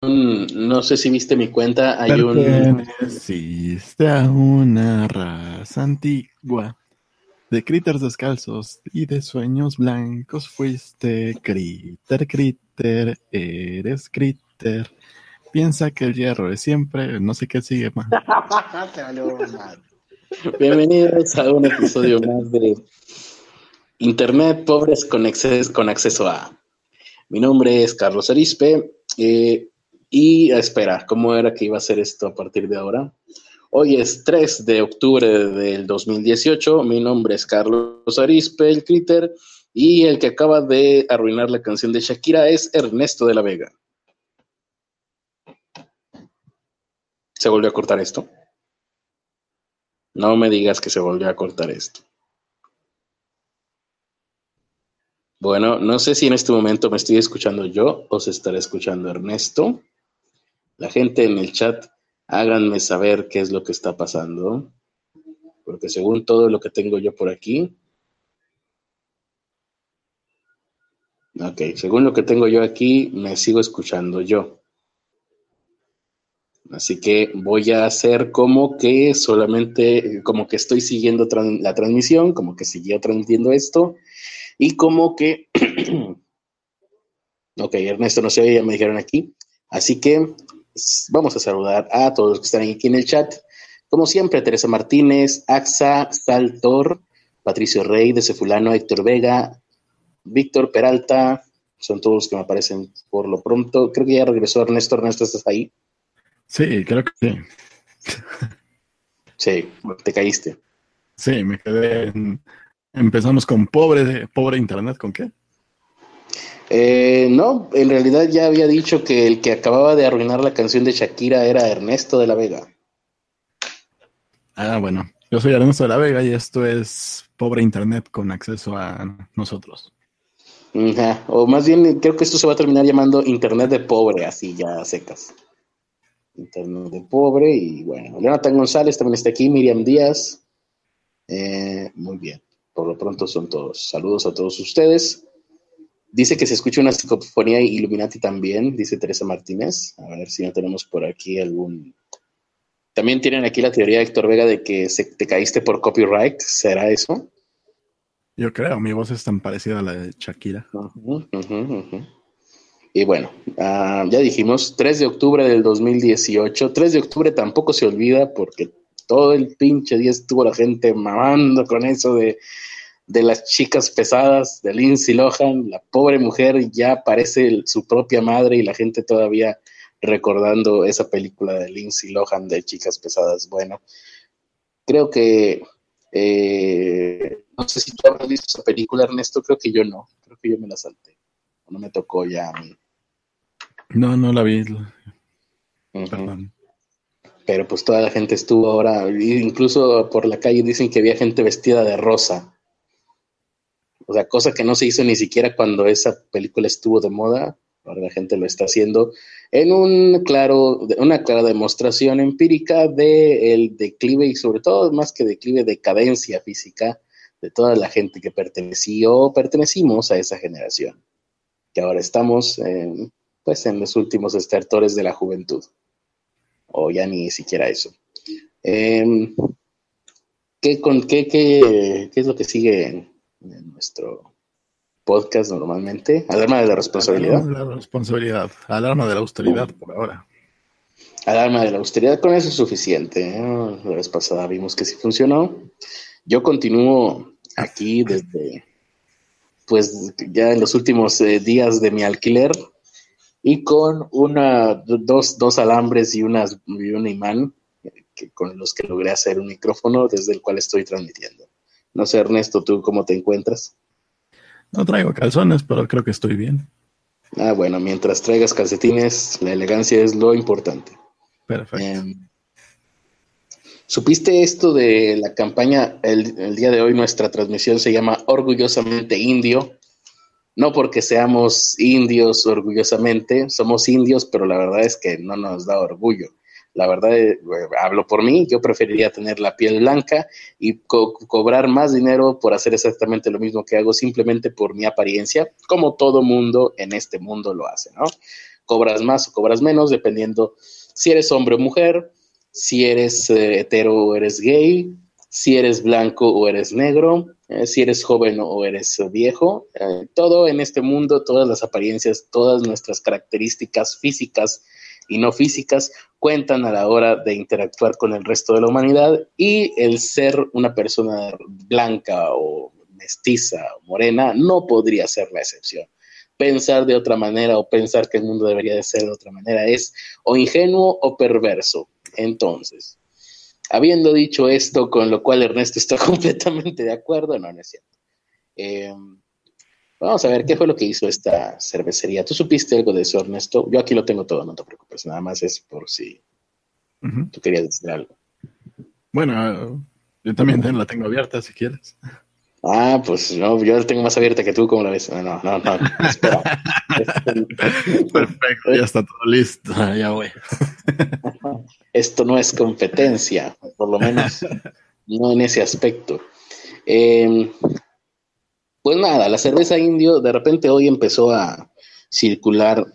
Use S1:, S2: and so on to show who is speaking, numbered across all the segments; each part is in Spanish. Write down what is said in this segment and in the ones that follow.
S1: no sé si viste mi cuenta, hay un...
S2: Perteneciste a una raza antigua de critters descalzos y de sueños blancos fuiste critter, critter, eres critter. Piensa que el hierro es siempre, no sé qué sigue más.
S1: Bienvenidos a un episodio más de Internet Pobres con, con acceso a. Mi nombre es Carlos Arispe. Eh, y espera, ¿cómo era que iba a ser esto a partir de ahora? Hoy es 3 de octubre del 2018. Mi nombre es Carlos Arispe, el Critter. Y el que acaba de arruinar la canción de Shakira es Ernesto de la Vega. ¿Se volvió a cortar esto? No me digas que se volvió a cortar esto. Bueno, no sé si en este momento me estoy escuchando yo o se estará escuchando Ernesto. La gente en el chat, háganme saber qué es lo que está pasando. Porque según todo lo que tengo yo por aquí. Ok, según lo que tengo yo aquí, me sigo escuchando yo. Así que voy a hacer como que solamente, como que estoy siguiendo la transmisión, como que seguía transmitiendo esto y como que, ok, Ernesto no se oye, ya me dijeron aquí. Así que vamos a saludar a todos los que están aquí en el chat. Como siempre, Teresa Martínez, Axa, Saltor, Patricio Rey, de Cefulano, Héctor Vega, Víctor Peralta, son todos los que me aparecen por lo pronto. Creo que ya regresó Ernesto. Ernesto, ¿estás ahí?
S2: Sí, creo que sí.
S1: Sí, te caíste.
S2: Sí, me quedé en, Empezamos con pobre, pobre internet, ¿con qué?
S1: Eh, no, en realidad ya había dicho que el que acababa de arruinar la canción de Shakira era Ernesto de la Vega.
S2: Ah, bueno, yo soy Ernesto de la Vega y esto es pobre internet con acceso a nosotros.
S1: O más bien, creo que esto se va a terminar llamando internet de pobre, así ya secas. Internet de pobre y bueno, Jonathan González también está aquí, Miriam Díaz. Eh, muy bien. Por lo pronto son todos. Saludos a todos ustedes. Dice que se escucha una psicofonía Illuminati también, dice Teresa Martínez. A ver si no tenemos por aquí algún. También tienen aquí la teoría de Héctor Vega de que se, te caíste por copyright. ¿Será eso?
S2: Yo creo, mi voz es tan parecida a la de Shakira.
S1: Y bueno, ah, ya dijimos, 3 de octubre del 2018. 3 de octubre tampoco se olvida porque todo el pinche día estuvo la gente mamando con eso de, las chicas pesadas de Lindsay Lohan. La pobre mujer ya parece su propia madre y la gente todavía recordando esa película de Lindsay Lohan de chicas pesadas. Bueno, creo que eh, no sé si tú habrás visto esa película, Ernesto. Creo que yo no. Creo que yo me la salté. No me tocó ya a mí.
S2: No, no la vi. Perdón
S1: pero pues toda la gente estuvo ahora, incluso por la calle dicen que había gente vestida de rosa. O sea, cosa que no se hizo ni siquiera cuando esa película estuvo de moda. Ahora la gente lo está haciendo en un claro, una clara demostración empírica del declive y sobre todo más que declive, decadencia física de toda la gente que perteneció, pertenecimos a esa generación, que ahora estamos pues en los últimos estertores de la juventud o ya ni siquiera eso. Em, ¿qué, con, qué, qué, es lo que sigue en, nuestro podcast normalmente? Alarma de la responsabilidad.
S2: Alarma de la responsabilidad, alarma de la austeridad por ahora.
S1: Alarma de la austeridad, con eso es suficiente. ¿eh? La vez pasada vimos que sí funcionó. Yo continúo aquí desde, pues ya en los últimos eh, días de mi alquiler, y con una, dos, dos alambres y, unas, y un imán que, con los que logré hacer un micrófono desde el cual estoy transmitiendo. No sé, Ernesto, ¿tú cómo te encuentras?
S2: No traigo calzones, pero creo que estoy bien.
S1: Ah, bueno, mientras traigas calcetines, la elegancia es lo importante.
S2: Perfecto. Em,
S1: ¿Supiste esto de la campaña? El, el, día de hoy nuestra transmisión se llama Orgullosamente Indio no porque seamos indios orgullosamente, somos indios, pero la verdad es que no nos da orgullo. La verdad, eh, hablo por mí, yo preferiría tener la piel blanca y cobrar más dinero por hacer exactamente lo mismo que hago simplemente por mi apariencia, como todo mundo en este mundo lo hace, ¿no? cobras más o cobras menos, dependiendo si eres hombre o mujer, si eres eh, hetero o eres gay, si eres blanco o eres negro, eh, si eres joven o eres viejo. Todo en este mundo, todas las apariencias, todas nuestras características físicas y no físicas cuentan a la hora de interactuar con el resto de la humanidad y el ser una persona blanca o mestiza o morena no podría ser la excepción. Pensar de otra manera o pensar que el mundo debería de ser de otra manera es o ingenuo o perverso. Entonces, habiendo dicho esto, con lo cual Ernesto está completamente de acuerdo, no, no es cierto. Eh, vamos a ver qué fue lo que hizo esta cervecería. ¿Tú supiste algo de eso, Ernesto? Yo aquí lo tengo todo, no te preocupes, nada más es por si tú querías decir algo.
S2: Bueno, yo también la tengo abierta si quieres.
S1: Ah, pues no, yo la tengo más abierta que tú, ¿cómo la ves? No, no, no, espera.
S2: Perfecto, ya está todo listo, ya voy.
S1: Esto no es competencia, por lo menos no en ese aspecto. Em, pues nada, la cerveza indio de repente hoy empezó a circular,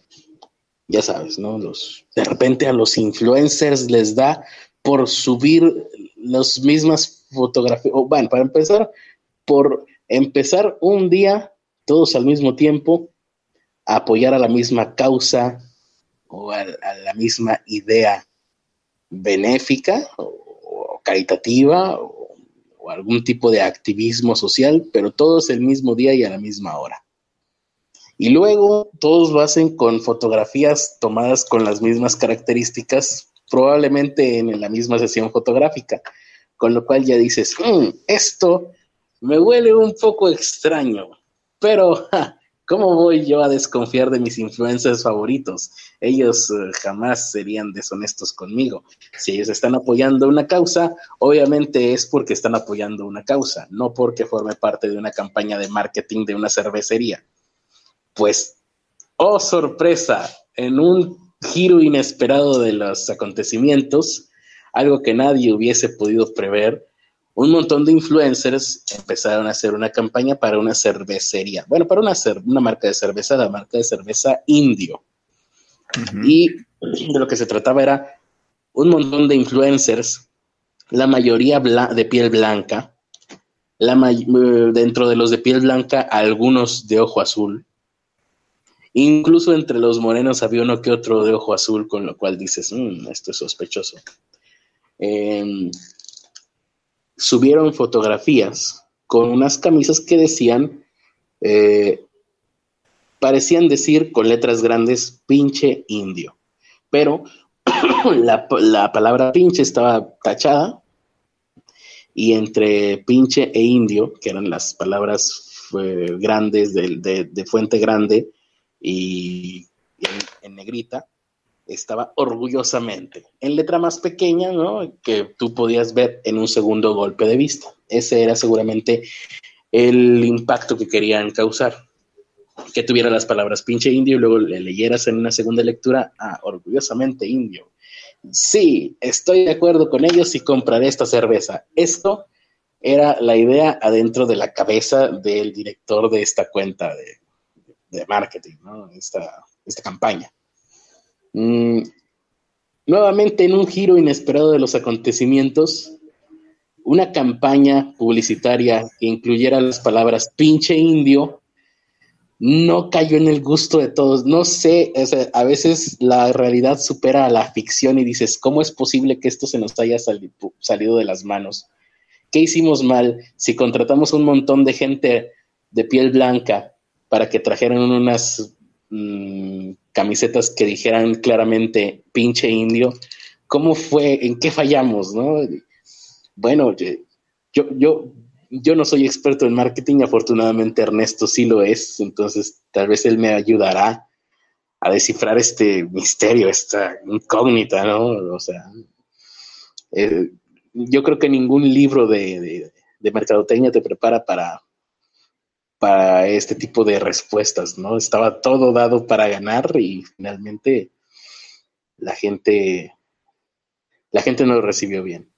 S1: ya sabes, ¿no? Los, de repente a los influencers les da por subir las mismas fotografías, bueno, para empezar, por empezar un día, todos al mismo tiempo, a apoyar a la misma causa o a, la misma idea benéfica o, caritativa o, algún tipo de activismo social, pero todos el mismo día y a la misma hora. Y luego todos lo hacen con fotografías tomadas con las mismas características, probablemente en la misma sesión fotográfica, con lo cual ya dices, mm, esto me huele un poco extraño, pero ¿cómo voy yo a desconfiar de mis influencers favoritos? Ellos eh, jamás serían deshonestos conmigo. Si ellos están apoyando una causa, obviamente es porque están apoyando una causa, no porque forme parte de una campaña de marketing de una cervecería. Pues, oh sorpresa, en un giro inesperado de los acontecimientos, algo que nadie hubiese podido prever, un montón de influencers empezaron a hacer una campaña para una cervecería. Bueno, para una, una marca de cerveza, la marca de cerveza Indio. Y de lo que se trataba era un montón de influencers, la mayoría de piel blanca, la dentro de los de piel blanca, algunos de ojo azul. Incluso entre los morenos había uno que otro de ojo azul, con lo cual dices, mm, esto es sospechoso. Eh, subieron fotografías con unas camisas que decían, eh, parecían decir con letras grandes, pinche indio. Pero la, palabra pinche estaba tachada y entre pinche e indio, que eran las palabras grandes de, fuente grande y, en negrita, estaba orgullosamente, en letra más pequeña, ¿no? Que tú podías ver en un segundo golpe de vista. Ese era seguramente el impacto que querían causar. Que tuviera las palabras pinche indio y luego le leyeras en una segunda lectura, ah, orgullosamente indio. Sí, estoy de acuerdo con ellos y compraré esta cerveza. Esto era la idea adentro de la cabeza del director de esta cuenta de, marketing, ¿no? Esta, esta campaña. Mm, nuevamente, en un giro inesperado de los acontecimientos, una campaña publicitaria que incluyera las palabras pinche indio no cayó en el gusto de todos. No sé, a veces la realidad supera a la ficción y dices, ¿cómo es posible que esto se nos haya salido de las manos? ¿Qué hicimos mal si contratamos un montón de gente de piel blanca para que trajeran unas Mm, camisetas que dijeran claramente pinche indio, ¿cómo fue? ¿En qué fallamos? ¿no? Bueno, yo, yo, yo no soy experto en marketing, afortunadamente Ernesto sí lo es, entonces tal vez él me ayudará a descifrar este misterio, esta incógnita, ¿no? O sea, eh, yo creo que ningún libro de, de mercadotecnia te prepara para, para este tipo de respuestas, ¿no? Estaba todo dado para ganar y finalmente la gente, la gente no lo recibió bien.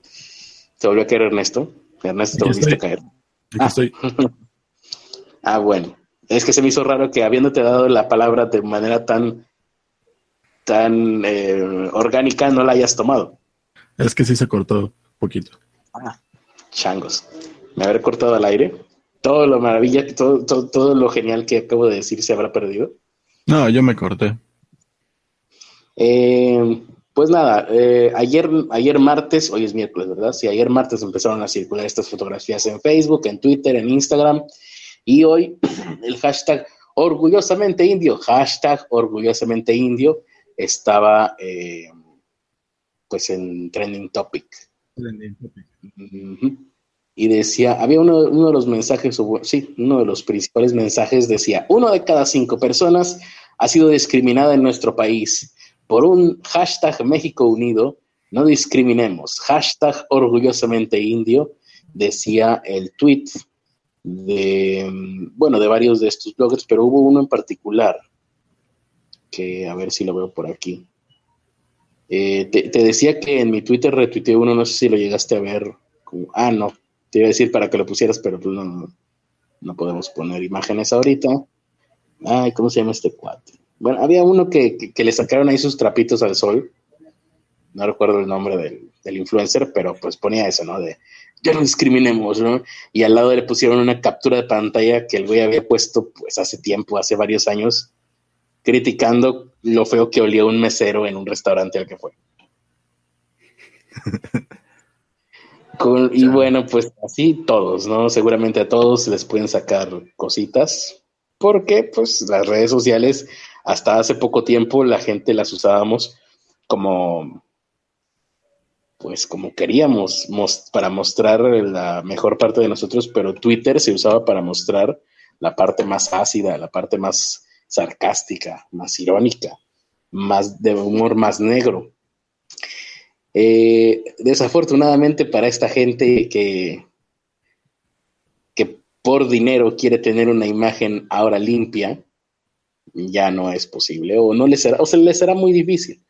S1: ¿Se volvió a caer Ernesto? Ernesto, te volviste a caer.
S2: ah. estoy.
S1: ah, bueno. Es que se me hizo raro que habiéndote dado la palabra de manera tan, tan eh, orgánica no la hayas tomado.
S2: Es que sí se cortó poquito.
S1: Ah, changos. Me habré cortado al aire. Todo lo maravilla, todo, todo, todo lo genial que acabo de decir se habrá perdido.
S2: No, yo me corté.
S1: Eh, pues nada, eh, ayer, ayer martes, hoy es miércoles, ¿verdad? Sí, ayer martes empezaron a circular estas fotografías en Facebook, en Twitter, en Instagram. Y hoy el hashtag orgullosamente indio, hashtag orgullosamente indio, estaba eh, pues en trending topic. Trending topic. Y decía, había uno, uno, de los mensajes, sí, uno de los principales mensajes decía, uno de cada cinco personas ha sido discriminada en nuestro país por un hashtag México Unido, no discriminemos, hashtag orgullosamente indio, decía el tweet de, bueno, de varios de estos bloggers, pero hubo uno en particular, que a ver si lo veo por aquí. Eh, te, decía que en mi Twitter retuiteé uno, no sé si lo llegaste a ver. ah, no, te iba a decir para que lo pusieras, pero pues no, no podemos poner imágenes ahorita. Ay, ¿cómo se llama este cuate? Bueno, había uno que, le sacaron ahí sus trapitos al sol. No recuerdo el nombre del, influencer, pero pues ponía eso, ¿no? De ya no discriminemos, ¿no? Y al lado le pusieron una captura de pantalla que el güey había puesto pues hace tiempo, hace varios años, criticando lo feo que olía un mesero en un restaurante al que fue. y bueno, pues así todos, ¿no? Seguramente a todos les pueden sacar cositas, porque pues las redes sociales hasta hace poco tiempo la gente las usábamos como, pues como queríamos, para mostrar la mejor parte de nosotros, pero Twitter se usaba para mostrar la parte más ácida, la parte más sarcástica, más irónica, más de humor más negro. Eh, desafortunadamente para esta gente que, que por dinero quiere tener una imagen ahora limpia, ya no es posible o no le será, o se le será muy difícil.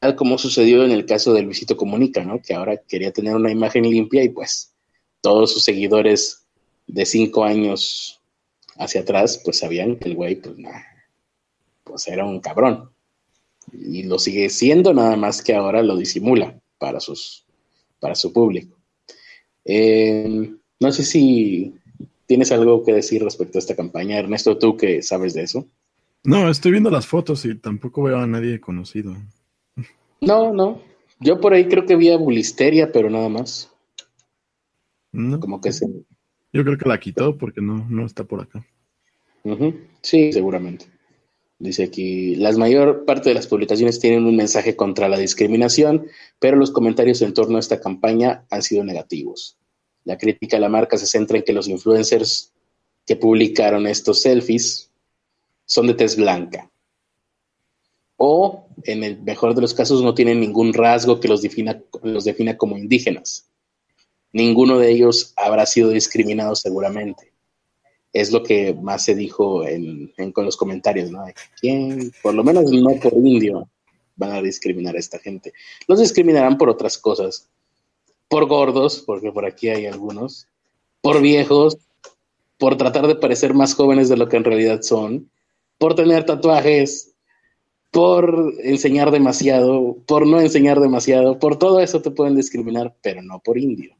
S1: Tal como sucedió en el caso de Luisito Comunica, ¿no? Que ahora quería tener una imagen limpia y pues todos sus seguidores de cinco años hacia atrás, pues sabían que el güey, pues pues era un cabrón. Y lo sigue siendo, nada más que ahora lo disimula para sus, para su público. Eh, no sé si tienes algo que decir respecto a esta campaña, Ernesto, tú que sabes de eso.
S2: No, estoy viendo las fotos y tampoco veo a nadie conocido.
S1: No, no. Yo por ahí creo que vi a Bulisteria, pero nada más.
S2: No.
S1: Como que sí.
S2: Yo creo que la quitó porque no, no está por acá.
S1: Sí, seguramente. Dice aquí, la mayor parte de las publicaciones tienen un mensaje contra la discriminación, pero los comentarios en torno a esta campaña han sido negativos. La crítica a la marca se centra en que los influencers que publicaron estos selfies son de tez blanca. O, en el mejor de los casos, no tienen ningún rasgo que los defina, los defina como indígenas. Ninguno de ellos habrá sido discriminado seguramente. Es lo que más se dijo en, con los comentarios, ¿no? ¿Quién? Por lo menos no por indio van a discriminar a esta gente. Los discriminarán por otras cosas. Por gordos, porque por aquí hay algunos. Por viejos. Por tratar de parecer más jóvenes de lo que en realidad son por tener tatuajes, por enseñar demasiado, por no enseñar demasiado, por todo eso te pueden discriminar, pero no por indio.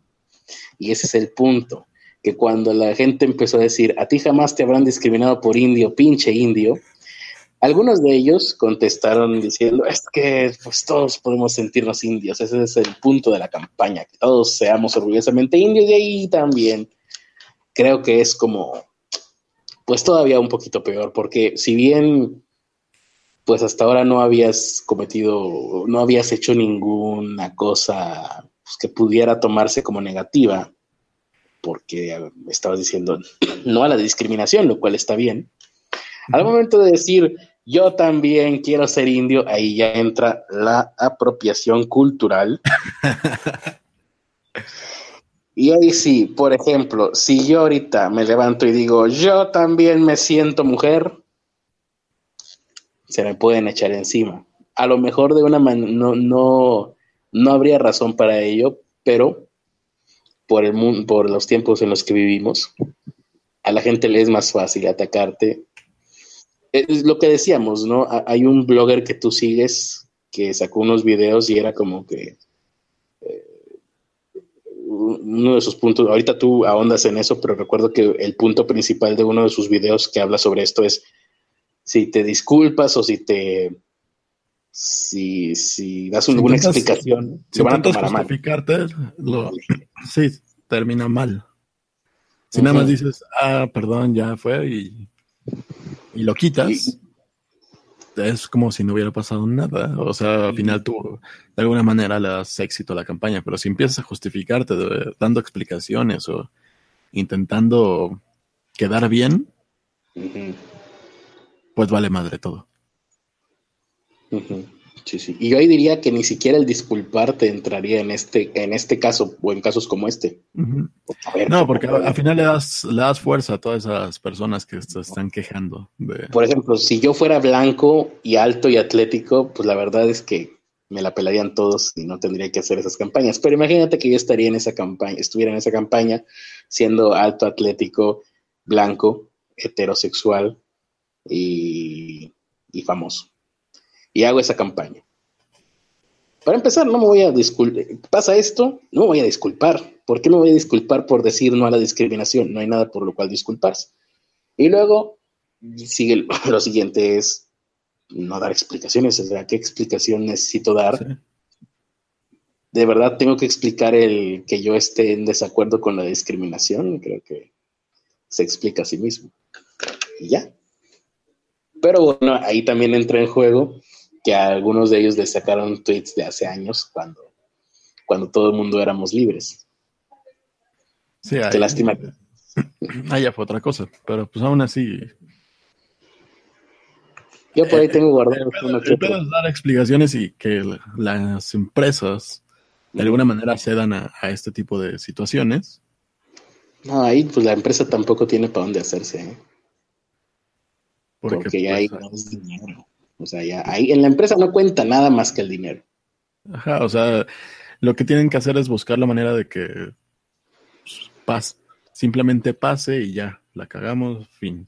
S1: Y ese es el punto, que cuando la gente empezó a decir, a ti jamás te habrán discriminado por indio, pinche indio, algunos de ellos contestaron diciendo, es que pues todos podemos sentirnos indios, ese es el punto de la campaña, que todos seamos orgullosamente indios y ahí también creo que es como pues todavía un poquito peor, porque si bien pues hasta ahora no habías cometido, no habías hecho ninguna cosa pues, que pudiera tomarse como negativa, porque estabas diciendo no a la discriminación, lo cual está bien. Al momento de decir yo también quiero ser indio, ahí ya entra la apropiación cultural. Y ahí sí, por ejemplo, si yo ahorita me levanto y digo, yo también me siento mujer, se me pueden echar encima. A lo mejor de una manera, no, no, no habría razón para ello, pero por, el mundo, por los tiempos en los que vivimos, a la gente le es más fácil atacarte. Es lo que decíamos, ¿no? Hay un blogger que tú sigues que sacó unos videos y era como que eh, uno de sus puntos, ahorita tú ahondas en eso, pero recuerdo que el punto principal de uno de sus videos que habla sobre esto es si te disculpas o si te si, si das alguna explicación,
S2: si van a tomar a mal. Lo, sí, termina mal. Si nada más dices, ah, perdón, ya fue y, y lo quitas, es como si no hubiera pasado nada. O sea, al final tú de alguna manera le das éxito a la campaña, pero si empiezas a justificarte dando explicaciones o intentando quedar bien, pues vale madre todo.
S1: Sí, sí. Y yo ahí diría que ni siquiera el disculparte entraría en este, en este caso o en casos como este.
S2: no, porque al final le das, le das fuerza a todas esas personas que se están quejando.
S1: Por ejemplo, si yo fuera blanco y alto y atlético, pues la verdad es que me la pelarían todos y no tendría que hacer esas campañas. Pero imagínate que yo estaría en esa campaña, estuviera en esa campaña siendo alto, atlético, blanco, heterosexual y famoso y hago esa campaña. Para empezar, no me voy a disculpar. Pasa esto, no me voy a disculpar. ¿Por qué me voy a disculpar por decir no a la discriminación? No hay nada por lo cual disculparse. Y luego sigue lo siguiente es no dar explicaciones. O sea, ¿qué explicación necesito dar? De verdad tengo que explicar el que yo esté en desacuerdo con la discriminación. Creo que se explica a sí mismo. Y ya. Pero bueno, ahí también entra en juego que a algunos de ellos les sacaron tweets de hace años cuando, cuando todo el mundo éramos libres.
S2: Sí, Qué lástima. Ah, ya fue otra cosa, pero pues aún así.
S1: Yo por ahí tengo guardado.
S2: Eh, dar explicaciones y que las empresas de alguna manera cedan a, a, este tipo de situaciones.
S1: No, ahí pues la empresa tampoco tiene para dónde hacerse. ¿eh? Porque, ya hay pues, dinero. O sea, ya ahí en la empresa no cuenta nada más que el dinero.
S2: Ajá, o sea, lo que tienen que hacer es buscar la manera de que pues, pase, simplemente pase y ya, la cagamos, fin.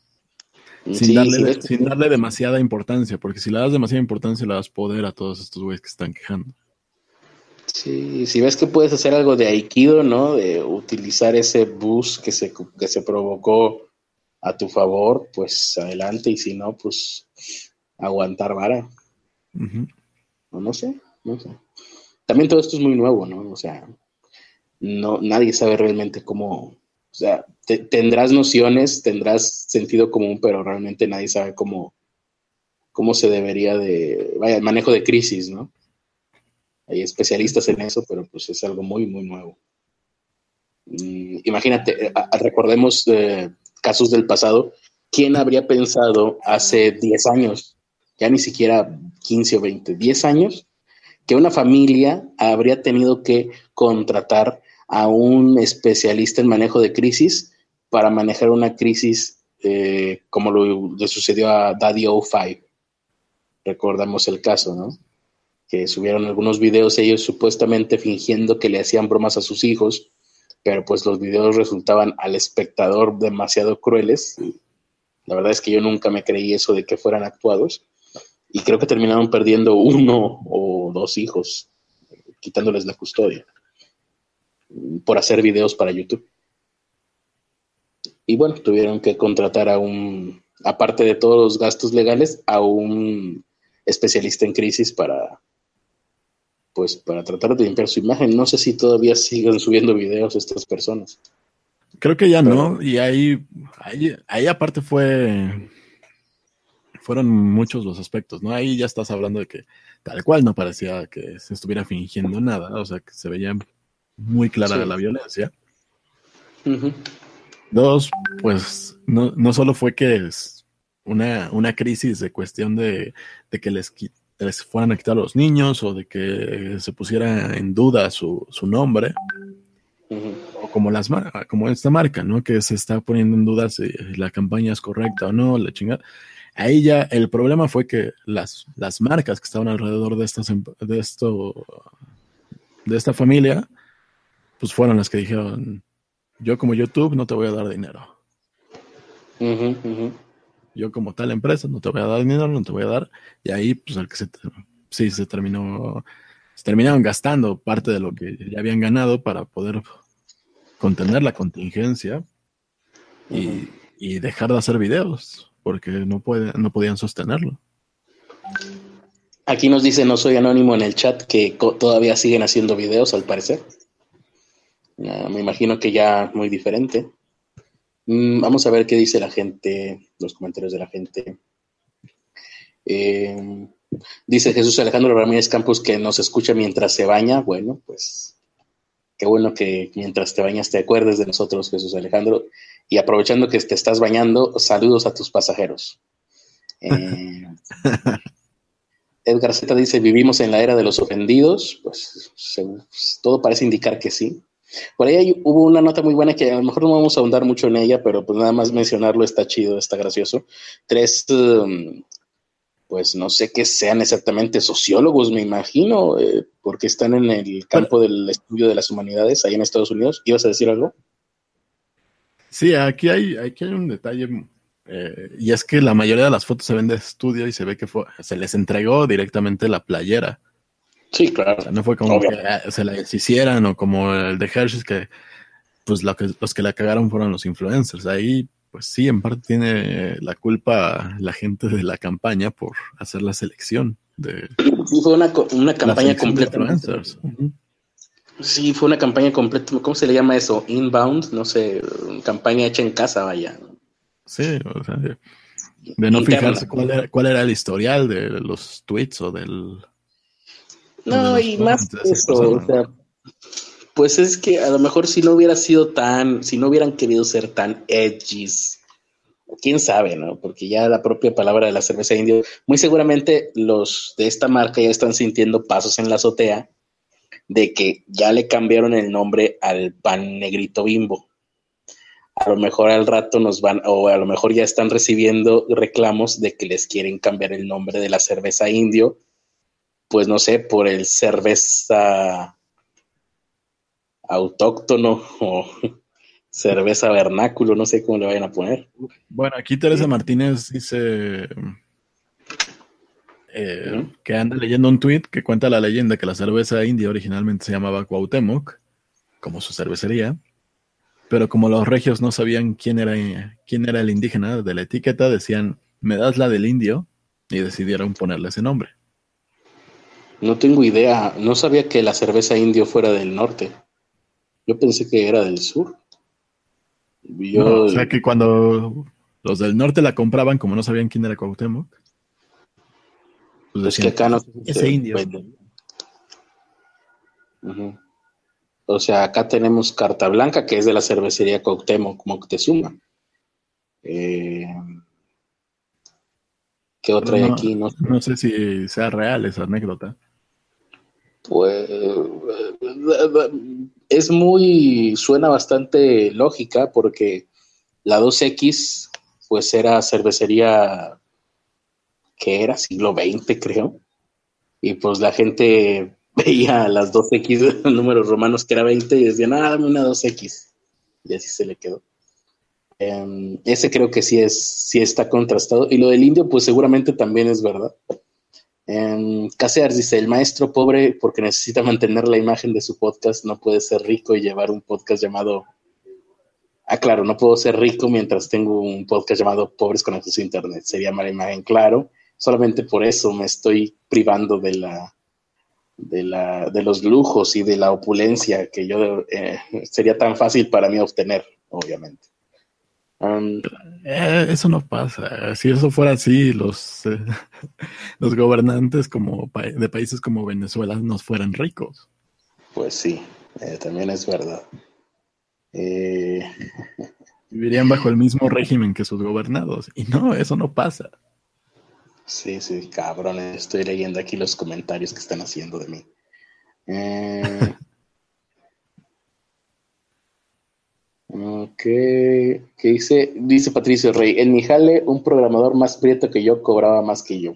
S2: Sin, darle, sin darle demasiada importancia, porque si le das demasiada importancia le das poder a todos estos güeyes que están quejando.
S1: Sí, si ves que puedes hacer algo de aikido, ¿no? De utilizar ese bus que se, que se provocó a tu favor, pues adelante, y si no, pues aguantar vara. O no sé, no sé. También todo esto es muy nuevo, ¿no? O sea, no, nadie sabe realmente cómo, o sea, tendrás nociones, tendrás sentido común, pero realmente nadie sabe cómo, cómo se debería de, vaya, el manejo de crisis, ¿no? Hay especialistas en eso, pero pues es algo muy, muy nuevo. Mm, imagínate, eh, recordemos eh, casos del pasado, ¿quién habría pensado hace 10 años ya ni siquiera 15 o 20, 10 años, que una familia habría tenido que contratar a un especialista en manejo de crisis para manejar una crisis eh, como lo, le sucedió a Daddy O5. Recordamos el caso, ¿no? Que subieron algunos videos ellos supuestamente fingiendo que le hacían bromas a sus hijos, pero pues los videos resultaban al espectador demasiado crueles. La verdad es que yo nunca me creí eso de que fueran actuados y creo que terminaron perdiendo uno o dos hijos, quitándoles la custodia por hacer videos para YouTube. Y bueno, tuvieron que contratar a un, aparte de todos los gastos legales, a un especialista en crisis para, pues, para tratar de limpiar su imagen. No sé si todavía siguen subiendo videos estas personas.
S2: Creo que ya no, y ahí, ahí, ahí aparte fue fueron muchos los aspectos, ¿no? Ahí ya estás hablando de que tal cual no parecía que se estuviera fingiendo nada, o sea, que se veía muy clara la violencia. Dos, pues no, no solo fue que es una, una crisis de cuestión de, de que les, les, fueran a quitar a los niños o de que se pusiera en duda su, su nombre, o como, las como esta marca, ¿no? Que se está poniendo en duda si la campaña es correcta o no, la chingada. Ahí ya el problema fue que las, las marcas que estaban alrededor de, estas, de, esto, de esta familia, pues fueron las que dijeron, yo como YouTube no te voy a dar dinero. Yo como tal empresa no te voy a dar dinero, no te voy a dar. Y ahí, pues, el que se, sí, se terminó, se terminaron gastando parte de lo que ya habían ganado para poder contener la contingencia y, y dejar de hacer videos, porque no, puede, no podían sostenerlo.
S1: Aquí nos dice, no soy anónimo en el chat, que todavía siguen haciendo videos, al parecer. me imagino que ya muy diferente. Mm, vamos a ver qué dice la gente, los comentarios de la gente. Eh, dice Jesús Alejandro Ramírez Campos que nos escucha mientras se baña. Bueno, pues qué bueno que mientras te bañas te acuerdes de nosotros, Jesús Alejandro. Y aprovechando que te estás bañando, saludos a tus pasajeros. Eh, Edgar Z dice, vivimos en la era de los ofendidos. Pues, todo parece indicar que sí. Por ahí hubo una nota muy buena que a lo mejor no vamos a ahondar mucho en ella, pero pues nada más mencionarlo está chido, está gracioso. Tres, um, pues no sé qué sean exactamente sociólogos, me imagino, eh, porque están en el campo del estudio de las humanidades ahí en Estados Unidos. ¿Ibas a decir algo?
S2: Sí, aquí hay, aquí hay un detalle eh, y es que la mayoría de las fotos se ven de estudio y se ve que se les entregó directamente la playera.
S1: Sí, claro.
S2: no fue como que ah, se la hicieran o como el de Hershey que pues lo que, los que la cagaron fueron los influencers. Ahí, pues sí, en parte tiene la culpa la gente de la campaña por hacer la selección. De
S1: sí, fue una, una campaña completa. Sí, fue una campaña completa. ¿Cómo se le llama eso? Inbound, no sé, campaña hecha en casa, vaya.
S2: Sí, o sea, de, no fijarse cuál era, cuál era el historial de los tweets o del
S1: no, y más eso, o sea, pues es que a lo mejor si no hubiera sido tan, si no hubieran querido ser tan edgys, quién sabe, ¿no? Porque ya la propia palabra de la cerveza indio, muy seguramente los de esta marca ya están sintiendo pasos en la azotea de que ya le cambiaron el nombre al pan negrito bimbo. A lo mejor al rato nos van, o a lo mejor ya están recibiendo reclamos de que les quieren cambiar el nombre de la cerveza indio pues no sé, por el cerveza autóctono o cerveza vernáculo, no sé cómo le vayan a poner.
S2: Bueno, aquí Teresa Martínez dice eh, que anda leyendo un tweet que cuenta la leyenda que la cerveza india originalmente se llamaba Cuauhtémoc, como su cervecería, pero como los regios no sabían quién era, quién era el indígena de la etiqueta, decían, me das la del indio, y decidieron ponerle ese nombre.
S1: No tengo idea. No sabía que la cerveza indio fuera del norte. Yo pensé que era del sur.
S2: o sea que cuando los del norte la compraban, como no sabían quién era Cuauhtémoc,
S1: pues es que acá no
S2: ese indio.
S1: O sea, acá tenemos Carta Blanca, que es de la cervecería Cuauhtémoc Moctezuma. Eh, ¿Qué otra hay aquí?
S2: No, no sé si sea real esa anécdota
S1: pues es muy, suena bastante lógica porque la 2X pues era cervecería que era siglo XX creo y pues la gente veía las 2X números romanos que era 20 y decían, ah, dame una 2X y así se le quedó. Em, ese creo que sí es, sí está contrastado y lo del indio pues seguramente también es verdad Um, dice, el maestro pobre, porque necesita mantener la imagen de su podcast, no puede ser rico y llevar un podcast llamado... Ah, claro, no puedo ser rico mientras tengo un podcast llamado Pobres con acceso a Internet. Sería mala imagen, claro. Solamente por eso me estoy privando de la, de, la, de los lujos y de la opulencia que yo eh, sería tan fácil para mí obtener, obviamente.
S2: Eh, eso no pasa. Si eso fuera así, los, eh, los gobernantes como de países como Venezuela nos fueran ricos.
S1: Pues sí, también es verdad.
S2: Vivirían bajo el mismo régimen que sus gobernados. Y no, eso no pasa.
S1: Sí, sí, cabrón. Estoy leyendo aquí los comentarios que están haciendo de mí. Ok, ¿qué dice? Dice Patricio Rey, en mi jale un programador más prieto que yo cobraba más que yo,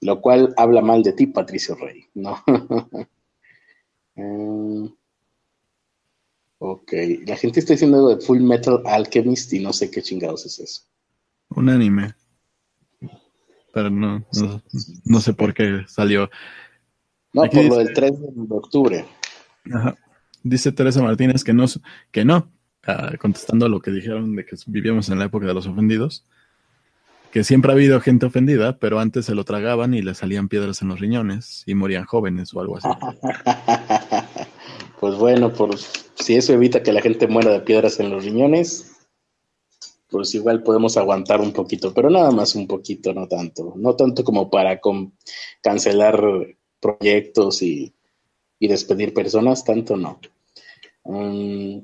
S1: lo cual habla mal de ti, Patricio Rey, ¿no? Eh, ok, la gente está diciendo algo de Full Metal Alchemist y no sé qué chingados es eso.
S2: Un anime. Pero no, no, sé por qué salió.
S1: No, por lo del 3 de octubre.
S2: Ajá. Dice Teresa Martínez que no, que no, ah, contestando a lo que dijeron de que vivíamos en la época de los ofendidos, que siempre ha habido gente ofendida, pero antes se lo tragaban y le salían piedras en los riñones y morían jóvenes o algo así.
S1: pues bueno, por, si eso evita que la gente muera de piedras en los riñones, pues igual podemos aguantar un poquito, pero nada más un poquito, no tanto. No tanto como para cancelar proyectos y, despedir personas, tanto no. Mm,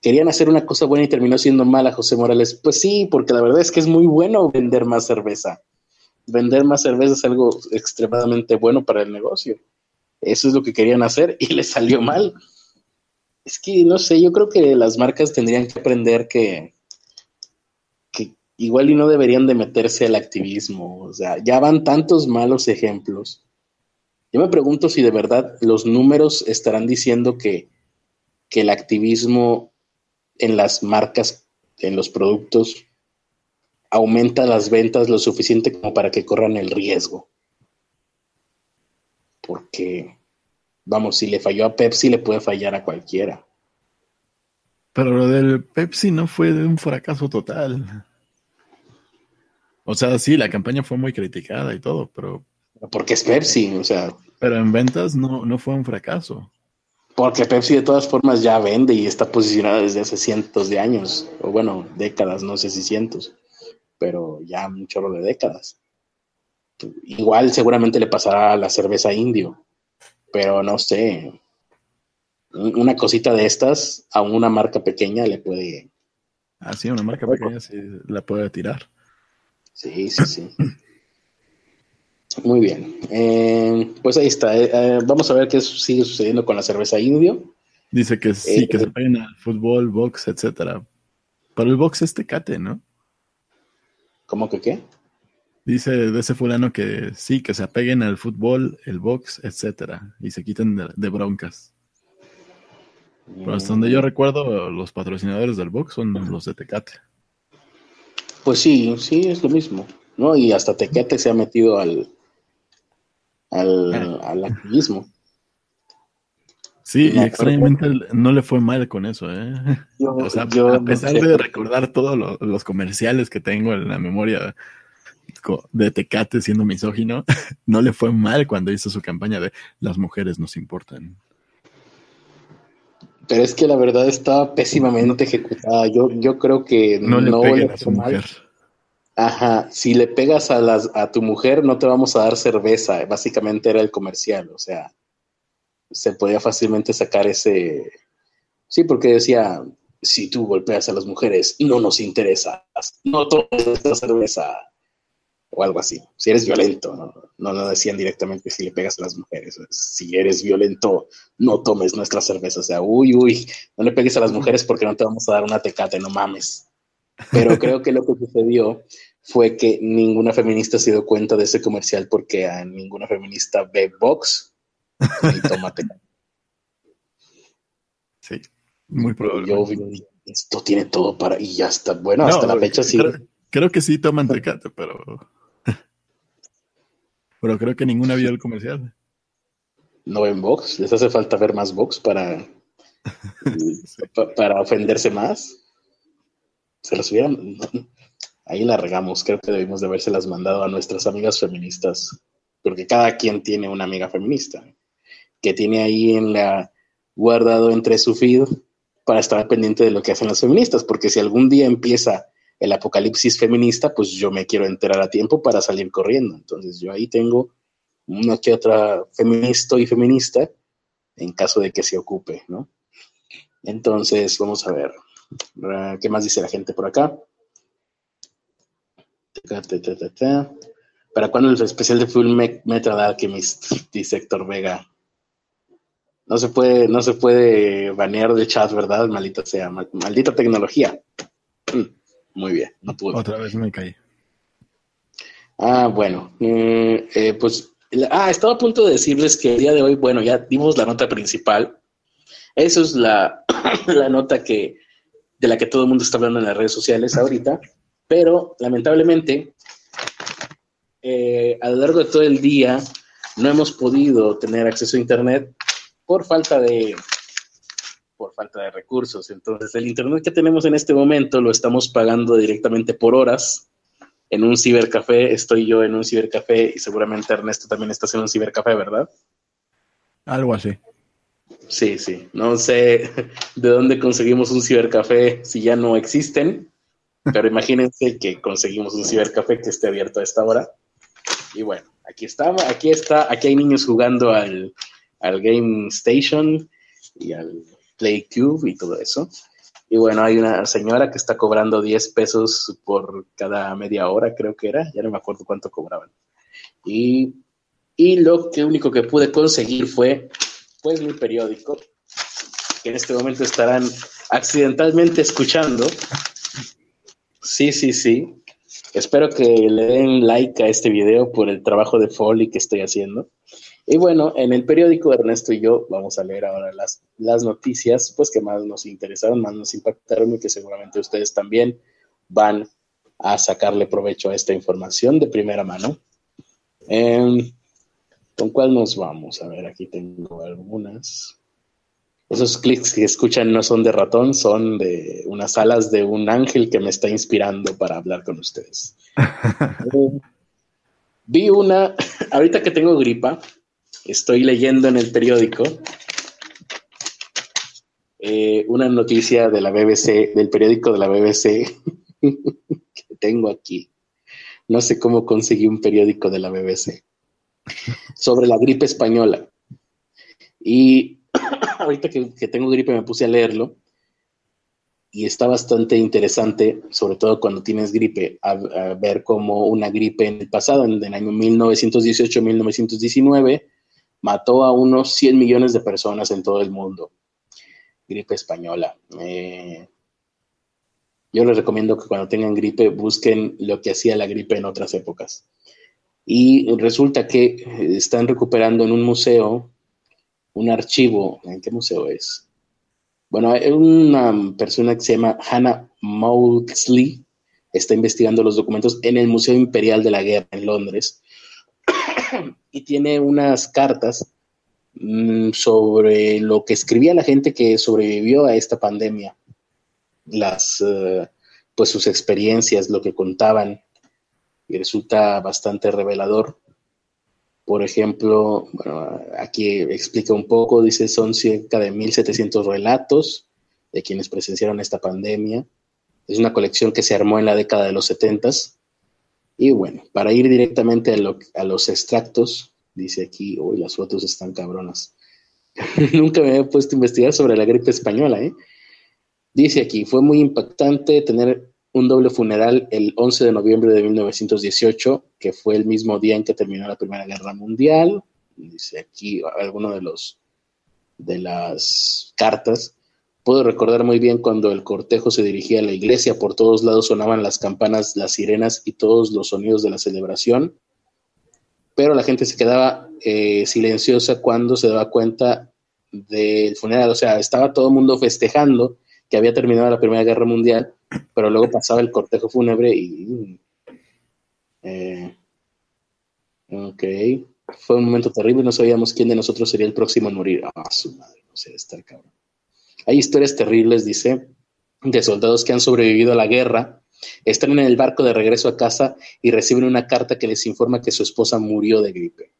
S1: querían hacer una cosa buena y terminó siendo mala, José Morales. Pues sí, porque la verdad es que es muy bueno vender más cerveza. Vender más cerveza es algo extremadamente bueno para el negocio. Eso es lo que querían hacer y les salió mal. Es que, no sé, yo creo que las marcas tendrían que aprender que igual y no deberían de meterse al activismo. O sea, ya van tantos malos ejemplos. Yo me pregunto si de verdad los números estarán diciendo que que el activismo en las marcas, en los productos, aumenta las ventas lo suficiente como para que corran el riesgo. Porque, vamos, si le falló a Pepsi, le puede fallar a cualquiera.
S2: Pero lo del Pepsi no fue un fracaso total. O sea, sí, la campaña fue muy criticada y todo, pero...
S1: Porque es Pepsi, o sea...
S2: Pero en ventas no, no fue un fracaso.
S1: Porque Pepsi de todas formas ya vende y está posicionada desde hace cientos de años, o bueno, décadas, no sé si cientos, pero ya un chorro de décadas. Igual seguramente le pasará a la cerveza indio, pero no sé. Una cosita de estas a una marca pequeña le puede.
S2: Ah, sí, una marca pequeña sí la puede tirar.
S1: Sí, sí, sí. Muy bien. Eh, pues ahí está. Eh, eh, vamos a ver qué sigue sucediendo con la cerveza indio.
S2: Dice que sí, que se peguen al fútbol, box, etcétera. Pero el box es tecate, ¿no?
S1: ¿Cómo que qué?
S2: Dice de ese fulano que sí, que se apeguen al fútbol, el box, etcétera, y se quiten de, broncas. Pero hasta donde yo mm. recuerdo, los patrocinadores del box son los de Tecate.
S1: Pues sí, sí, es lo mismo, ¿no? Y hasta Tecate se ha metido al, al, activismo.
S2: Sí, y extrañamente no le fue mal con eso, ¿eh? o sea, a pesar de recordar todos los comerciales que tengo en la memoria de Tecate siendo misógino, no le fue mal cuando hizo su campaña de las mujeres nos importan.
S1: Pero es que la verdad estaba pésimamente ejecutada. Yo, yo creo que
S2: no, le, a su mujer.
S1: Ajá, si le pegas a, las, a tu mujer no te vamos a dar cerveza, básicamente era el comercial, o sea, se podía fácilmente sacar ese... Sí, porque decía, si tú golpeas a las mujeres, no nos interesa, no tomes esta cerveza, o algo así, si eres violento, ¿no? No lo decían directamente si le pegas a las mujeres, si eres violento, no tomes nuestra cerveza, o sea, uy, uy, no le pegues a las mujeres porque no te vamos a dar una tecate, no mames. Pero creo que lo que sucedió fue que ninguna feminista se dio cuenta de ese comercial porque a ninguna feminista ve box y tomate.
S2: Sí, muy probable.
S1: Yo vi, esto tiene todo para y ya está. Bueno, hasta la fecha sí.
S2: Creo, que sí toman tecate, pero pero creo que ninguna vio el comercial.
S1: No ven box, les hace falta ver más box para para ofenderse más se las hubieran, ahí la regamos, creo que debimos de las mandado a nuestras amigas feministas, porque cada quien tiene una amiga feminista, que tiene ahí en la, guardado entre su feed para estar pendiente de lo que hacen las feministas, porque si algún día empieza el apocalipsis feminista, pues yo me quiero enterar a tiempo para salir corriendo. Entonces yo ahí tengo una que otra feminista y feminista en caso de que se ocupe, ¿no? Entonces, vamos a ver. ¿Qué más dice la gente por acá? ¿Para cuándo el especial de Full Metal Alchemist? Dice Héctor Vega. No se puede, no se puede banear de chat, ¿verdad? Maldita sea, maldita tecnología. Muy bien, no pude.
S2: Otra vez me caí.
S1: Ah, bueno. Mm, eh, pues, ah, estaba a punto de decirles que el día de hoy, bueno, ya dimos la nota principal. Eso es la, la nota que de la que todo el mundo está hablando en las redes sociales ahorita, Pero lamentablemente, eh, a lo largo de todo el día no hemos podido tener acceso a Internet por falta de por falta de recursos. Entonces, el internet que tenemos en este momento lo estamos pagando directamente por horas en un cibercafé. Estoy yo en un cibercafé y seguramente Ernesto también está en un cibercafé, ¿verdad?
S2: Algo así.
S1: Sí, sí. No sé de dónde conseguimos un cibercafé si ya no existen, pero imagínense que conseguimos un cibercafé que esté abierto a esta hora. Y bueno, aquí está, aquí está, aquí hay niños jugando al, al Game Station y al Play Cube y todo eso. Y bueno, hay una señora que está cobrando 10 pesos por cada media hora, creo que era, ya no me acuerdo cuánto cobraban. Y, y lo único que pude conseguir fue, pues, mi periódico, que en este momento estarán accidentalmente escuchando. Sí, sí, sí. Espero que le den like a este video por el trabajo de Foley que estoy haciendo. Y bueno, en el periódico Ernesto y yo vamos a leer ahora las, las noticias, pues que más nos interesaron, más nos impactaron y que seguramente ustedes también van a sacarle provecho a esta información de primera mano. Em, ¿Con cuál nos vamos? A ver, aquí tengo algunas. Esos clics que escuchan no son de ratón, son de unas alas de un ángel que me está inspirando para hablar con ustedes. Eh, vi una, ahorita que tengo gripa, estoy leyendo en el periódico eh, una noticia de la BBC, del periódico de la BBC, que tengo aquí. No sé cómo conseguí un periódico de la BBC, sobre la gripe española. Y ahorita que, tengo gripe me puse a leerlo y está bastante interesante, sobre todo cuando tienes gripe, a, ver cómo una gripe en el pasado, en el año 1918-1919, mató a unos 100 millones de personas en todo el mundo. Gripe española. Eh, yo les recomiendo que cuando tengan gripe busquen lo que hacía la gripe en otras épocas. Y resulta que están recuperando en un museo un archivo. ¿En qué museo es? Bueno, una persona que se llama Hannah Maudsley, está investigando los documentos en el Museo Imperial de la Guerra en Londres y tiene unas cartas mm, sobre lo que escribía la gente que sobrevivió a esta pandemia, las, eh, pues sus experiencias, lo que contaban, y resulta bastante revelador. Por ejemplo, bueno, aquí explica un poco, dice, son cerca de 1.700 relatos de quienes presenciaron esta pandemia. Es una colección que se armó en la década de los 70 y bueno, para ir directamente a, los extractos, dice aquí, uy, las fotos están cabronas. Nunca me había puesto a investigar sobre la gripe española, ¿eh? Dice aquí, fue muy impactante tener un doble funeral el 11 de noviembre de 1918, que fue el mismo día en que terminó la Primera Guerra Mundial. Dice aquí alguno de los de las cartas. Puedo recordar muy bien cuando el cortejo se dirigía a la iglesia, por todos lados sonaban las campanas, las sirenas y todos los sonidos de la celebración, pero la gente se quedaba eh, silenciosa cuando se daba cuenta del funeral, o sea, estaba todo el mundo festejando que había terminado la Primera Guerra Mundial, pero luego pasaba el cortejo fúnebre y... Eh, ok, fue un momento terrible, no sabíamos quién de nosotros sería el próximo en morir. Ah, su madre, no sé, está cabrón. Hay historias terribles, dice, de soldados que han sobrevivido a la guerra, están en el barco de regreso a casa y reciben una carta que les informa que su esposa murió de gripe.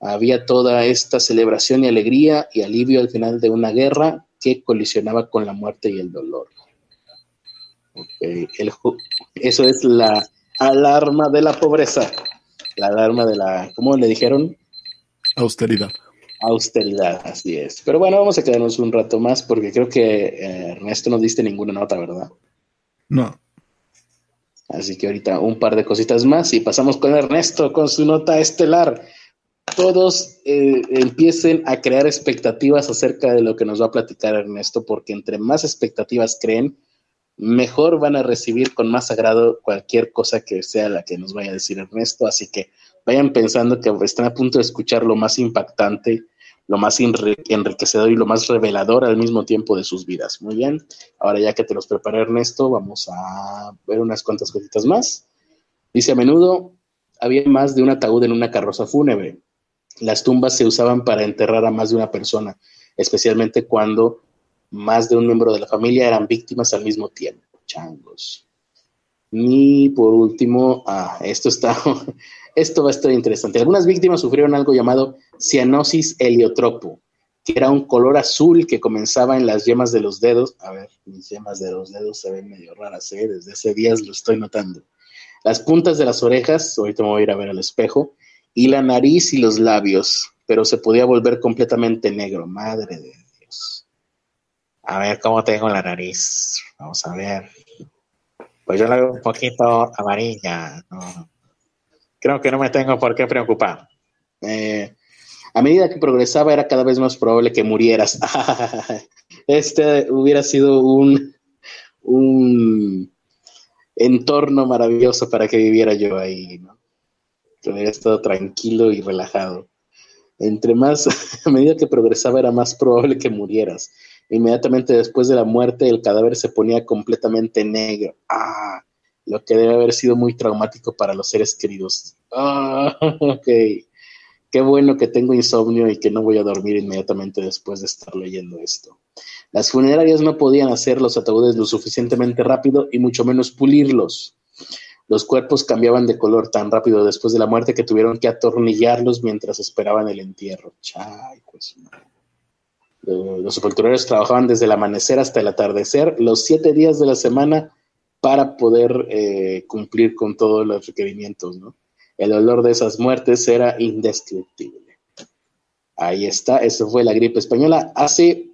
S1: Había toda esta celebración y alegría y alivio al final de una guerra que colisionaba con la muerte y el dolor. eso es la alarma de la pobreza, la alarma de la, ¿cómo le dijeron?
S2: Austeridad.
S1: Austeridad, así es. Pero bueno, vamos a quedarnos un rato más porque creo que eh, Ernesto no diste ninguna nota, ¿verdad?
S2: No.
S1: Así que ahorita un par de cositas más y pasamos con Ernesto con su nota estelar. Todos eh, empiecen a crear expectativas acerca de lo que nos va a platicar Ernesto, porque entre más expectativas creen, mejor van a recibir con más agrado cualquier cosa que sea la que nos vaya a decir Ernesto. Así que vayan pensando que están a punto de escuchar lo más impactante lo más enriquecedor y lo más revelador al mismo tiempo de sus vidas. Muy bien, ahora ya que te los preparé Ernesto, vamos a ver unas cuantas cositas más. Dice a menudo, había más de un ataúd en una carroza fúnebre. Las tumbas se usaban para enterrar a más de una persona, especialmente cuando más de un miembro de la familia eran víctimas al mismo tiempo. Changos. Y por último, ah, esto está, esto va a estar interesante. Algunas víctimas sufrieron algo llamado cianosis heliotropo, que era un color azul que comenzaba en las yemas de los dedos. A ver, mis yemas de los dedos se ven medio raras, ¿eh? desde ese día lo estoy notando. Las puntas de las orejas, ahorita me voy a ir a ver al espejo, y la nariz y los labios, pero se podía volver completamente negro. Madre de Dios.
S3: A ver cómo tengo la nariz. Vamos a ver. Pues yo la veo un poquito amarilla. Creo que no me tengo por qué preocupar.
S1: Eh, a medida que progresaba era cada vez más probable que murieras. este hubiera sido un, un entorno maravilloso para que viviera yo ahí, ¿no? Hubiera estado tranquilo y relajado. Entre más, a medida que progresaba era más probable que murieras. Inmediatamente después de la muerte, el cadáver se ponía completamente negro. Ah, lo que debe haber sido muy traumático para los seres queridos. Ah, ok. Qué bueno que tengo insomnio y que no voy a dormir inmediatamente después de estar leyendo esto. Las funerarias no podían hacer los ataúdes lo suficientemente rápido y mucho menos pulirlos. Los cuerpos cambiaban de color tan rápido después de la muerte que tuvieron que atornillarlos mientras esperaban el entierro. Chay, pues, los sepultureros trabajaban desde el amanecer hasta el atardecer, los siete días de la semana, para poder eh, cumplir con todos los requerimientos. El olor de esas muertes era indescriptible. Ahí está, eso fue la gripe española hace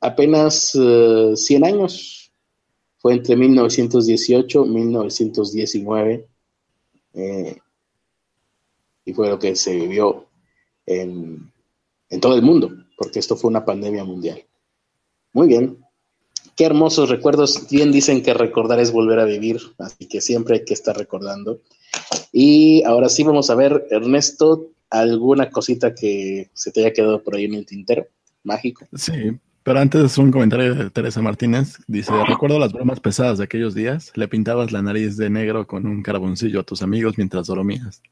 S1: apenas 100 eh, años. Fue entre 1918 y 1919. y fue lo que se vivió en todo el mundo porque esto fue una pandemia mundial. Muy bien. Qué hermosos recuerdos. Bien dicen que recordar es volver a vivir, así que siempre hay que estar recordando. Y ahora sí vamos a ver, Ernesto, alguna cosita que se te haya quedado por ahí en el tintero, mágico.
S2: Sí, pero antes un comentario de Teresa Martínez. Dice, recuerdo las bromas pesadas de aquellos días. Le pintabas la nariz de negro con un carboncillo a tus amigos mientras dormías.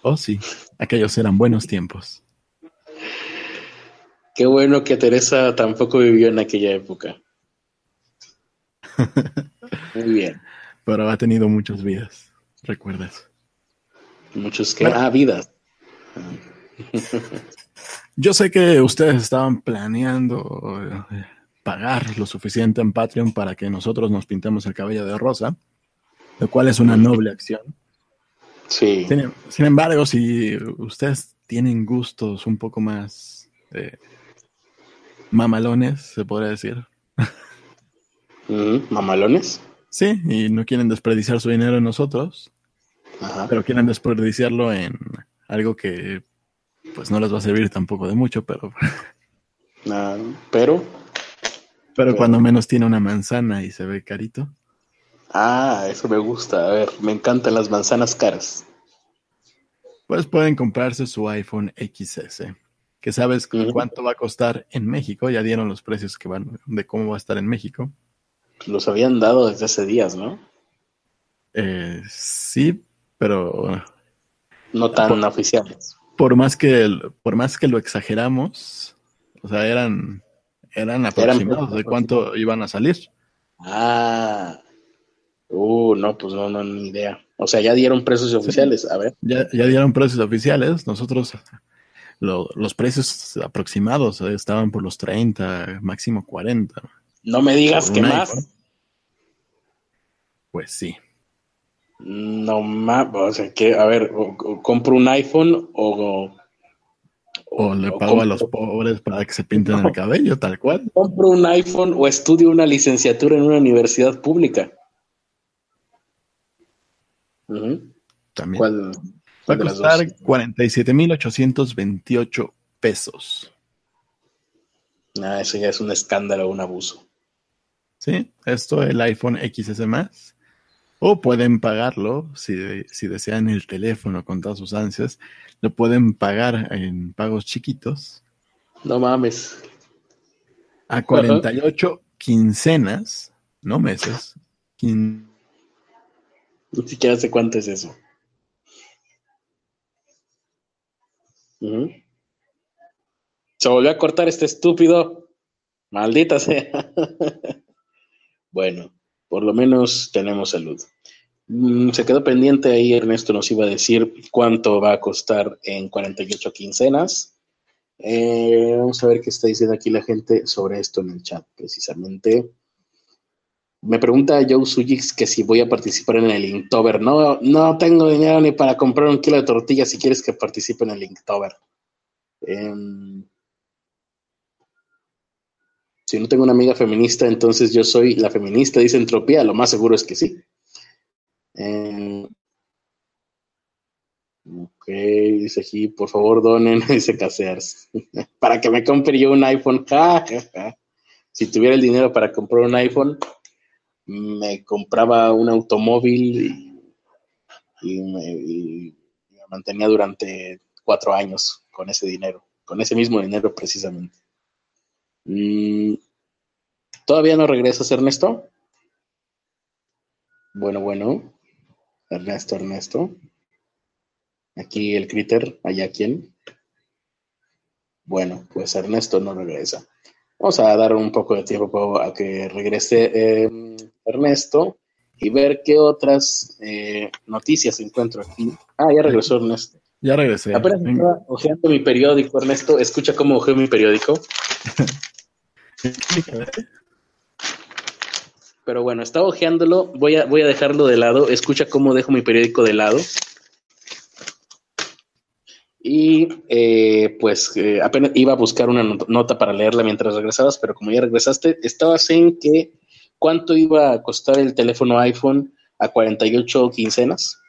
S2: Oh sí, aquellos eran buenos tiempos.
S1: Qué bueno que Teresa tampoco vivió en aquella época. Muy bien.
S2: Pero ha tenido muchas vidas, ¿recuerdas?
S1: Muchos que... Ah, vidas.
S2: Yo sé que ustedes estaban planeando eh, pagar lo suficiente en Patreon para que nosotros nos pintemos el cabello de rosa, lo cual es una noble acción.
S1: Sí.
S2: Sin, embargo, si ustedes tienen gustos un poco más eh, mamalones, se podría decir.
S1: ¿Mamalones?
S2: Sí, y no quieren desperdiciar su dinero en nosotros, pero quieren desperdiciarlo en algo que pues no les va a servir tampoco de mucho, pero...
S1: Ah, pero...
S2: Pero cuando menos tiene una manzana y se ve carito.
S1: Ah, eso me gusta. A ver, me encantan las manzanas caras.
S2: Pues pueden comprarse su iPhone XS que sabes cuánto va a costar en México, ya dieron los precios que van de cómo va a estar en México.
S1: Los habían dado desde hace días, ¿no?
S2: Eh, sí, pero
S1: no tan oficiales.
S2: Por más que por más que lo exageramos, o sea, eran eran aproximados de cuánto iban a salir.
S1: Ah. Uh, no, pues no, no, ni idea. O sea, ya dieron precios oficiales, a ver.
S2: Ya, ya dieron precios oficiales. Nosotros los precios aproximados eh, estaban por los 30, máximo 40.
S1: No me digas que más.
S2: Pues sí.
S1: No más, o sea que, a ver, compro un iPhone o...
S2: O, le pago a los pobres para que se pinten el cabello, tal cual.
S1: Compro un iPhone o estudio una licenciatura en una universidad pública.
S2: También. ¿Cuál? Va a costar 47.828 pesos.
S1: Ah, eso ya es un escándalo, un abuso.
S2: Sí, esto el iPhone XS más. O pueden pagarlo, si, si desean el teléfono con todas sus ansias, lo pueden pagar en pagos chiquitos
S1: No mames.
S2: A 48 quincenas, no meses. quin-
S1: Ni siquiera sé cuánto es eso. Se volvió a cortar este estúpido. Maldita sea. bueno, por lo menos tenemos salud. Mm, Se quedó pendiente ahí, Ernesto nos iba a decir cuánto va a costar en 48 quincenas. Eh, vamos a ver qué está diciendo aquí la gente sobre esto en el chat, precisamente. Me pregunta Joe Sujix que si voy a participar en el Inktober. No, no tengo dinero ni para comprar un kilo de tortillas si quieres que participe en el Inktober. Em, si no tengo una amiga feminista, entonces yo soy la feminista, dice Entropía. Lo más seguro es que sí. Em, ok, dice aquí, por favor donen, dice Casears. para que me compre yo un iPhone. Si tuviera el dinero para comprar un iPhone, me compraba un automóvil y, me, mantenía durante cuatro años con ese dinero, con ese mismo dinero precisamente. Mm, ¿Todavía no regresas, Ernesto? Bueno, bueno. Ernesto, Ernesto. Aquí el critter, allá quién. Bueno, pues Ernesto no regresa. Vamos a dar un poco de tiempo a que regrese eh, Ernesto y ver qué otras eh, noticias encuentro aquí. Ah, ya regresó Ernesto.
S2: Ya regresé.
S1: Apenas estaba ojeando mi periódico, Ernesto. Escucha cómo ojeo mi periódico. Pero bueno, estaba ojeándolo. Voy a, voy a dejarlo de lado. Escucha cómo dejo mi periódico de lado. Y eh, pues eh, apenas iba a buscar una not- nota para leerla mientras regresabas, pero como ya regresaste, estabas en que cuánto iba a costar el teléfono iPhone a 48 quincenas.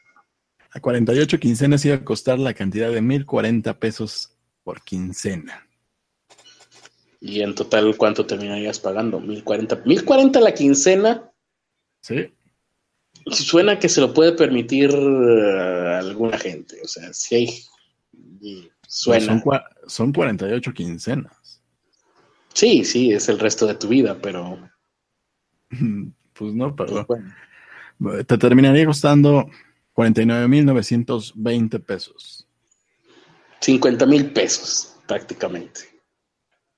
S2: A 48 quincenas iba a costar la cantidad de 1040 pesos por quincena.
S1: Y en total, ¿cuánto terminarías pagando? 1040. 1040 la quincena.
S2: ¿Sí?
S1: Suena que se lo puede permitir eh, alguna gente. O sea, si hay. Suena.
S2: Son 48 quincenas.
S1: Sí, sí, es el resto de tu vida, pero.
S2: Pues no, pero
S1: bueno.
S2: te terminaría costando 49.920 pesos.
S1: 50 mil pesos, prácticamente.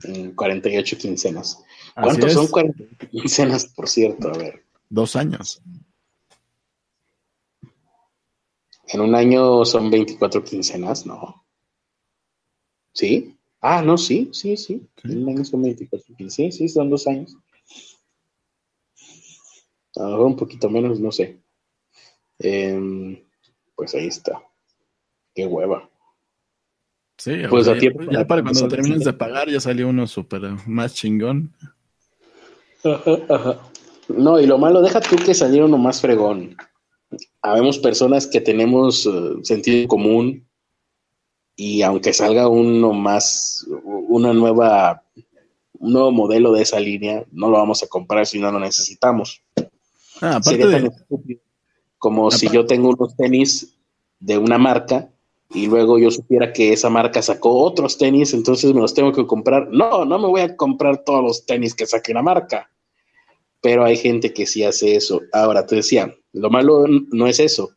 S1: En 48 quincenas. ¿Cuántos son 48 quincenas, por cierto? A ver.
S2: Dos años.
S1: En un año son 24 quincenas, ¿no? ¿Sí? Ah, no, sí, sí, sí.
S2: Sí.
S1: En un año son 24 quincenas. Sí, sí, son dos años. A lo mejor un poquito menos, no sé. Em, pues ahí está. Qué hueva.
S2: Sí,
S1: Pues a tiempo
S2: ya,
S1: para
S2: cuando termines de pagar ya salió uno súper más chingón.
S1: Ajá, ajá. No, y lo malo, deja tú que saliera uno más fregón. Habemos personas que tenemos eh, sentido común y aunque salga uno más, una nueva, un nuevo modelo de esa línea, no lo vamos a comprar si no lo necesitamos.
S2: Ah, aparte
S1: Sería tan
S2: de,
S1: estúpido como si yo tengo unos tenis de una marca y luego yo supiera que esa marca sacó otros tenis, entonces me los tengo que comprar. No, no me voy a comprar todos los tenis que saque una marca. Pero hay gente que sí hace eso. Ahora te decía, lo malo no es eso.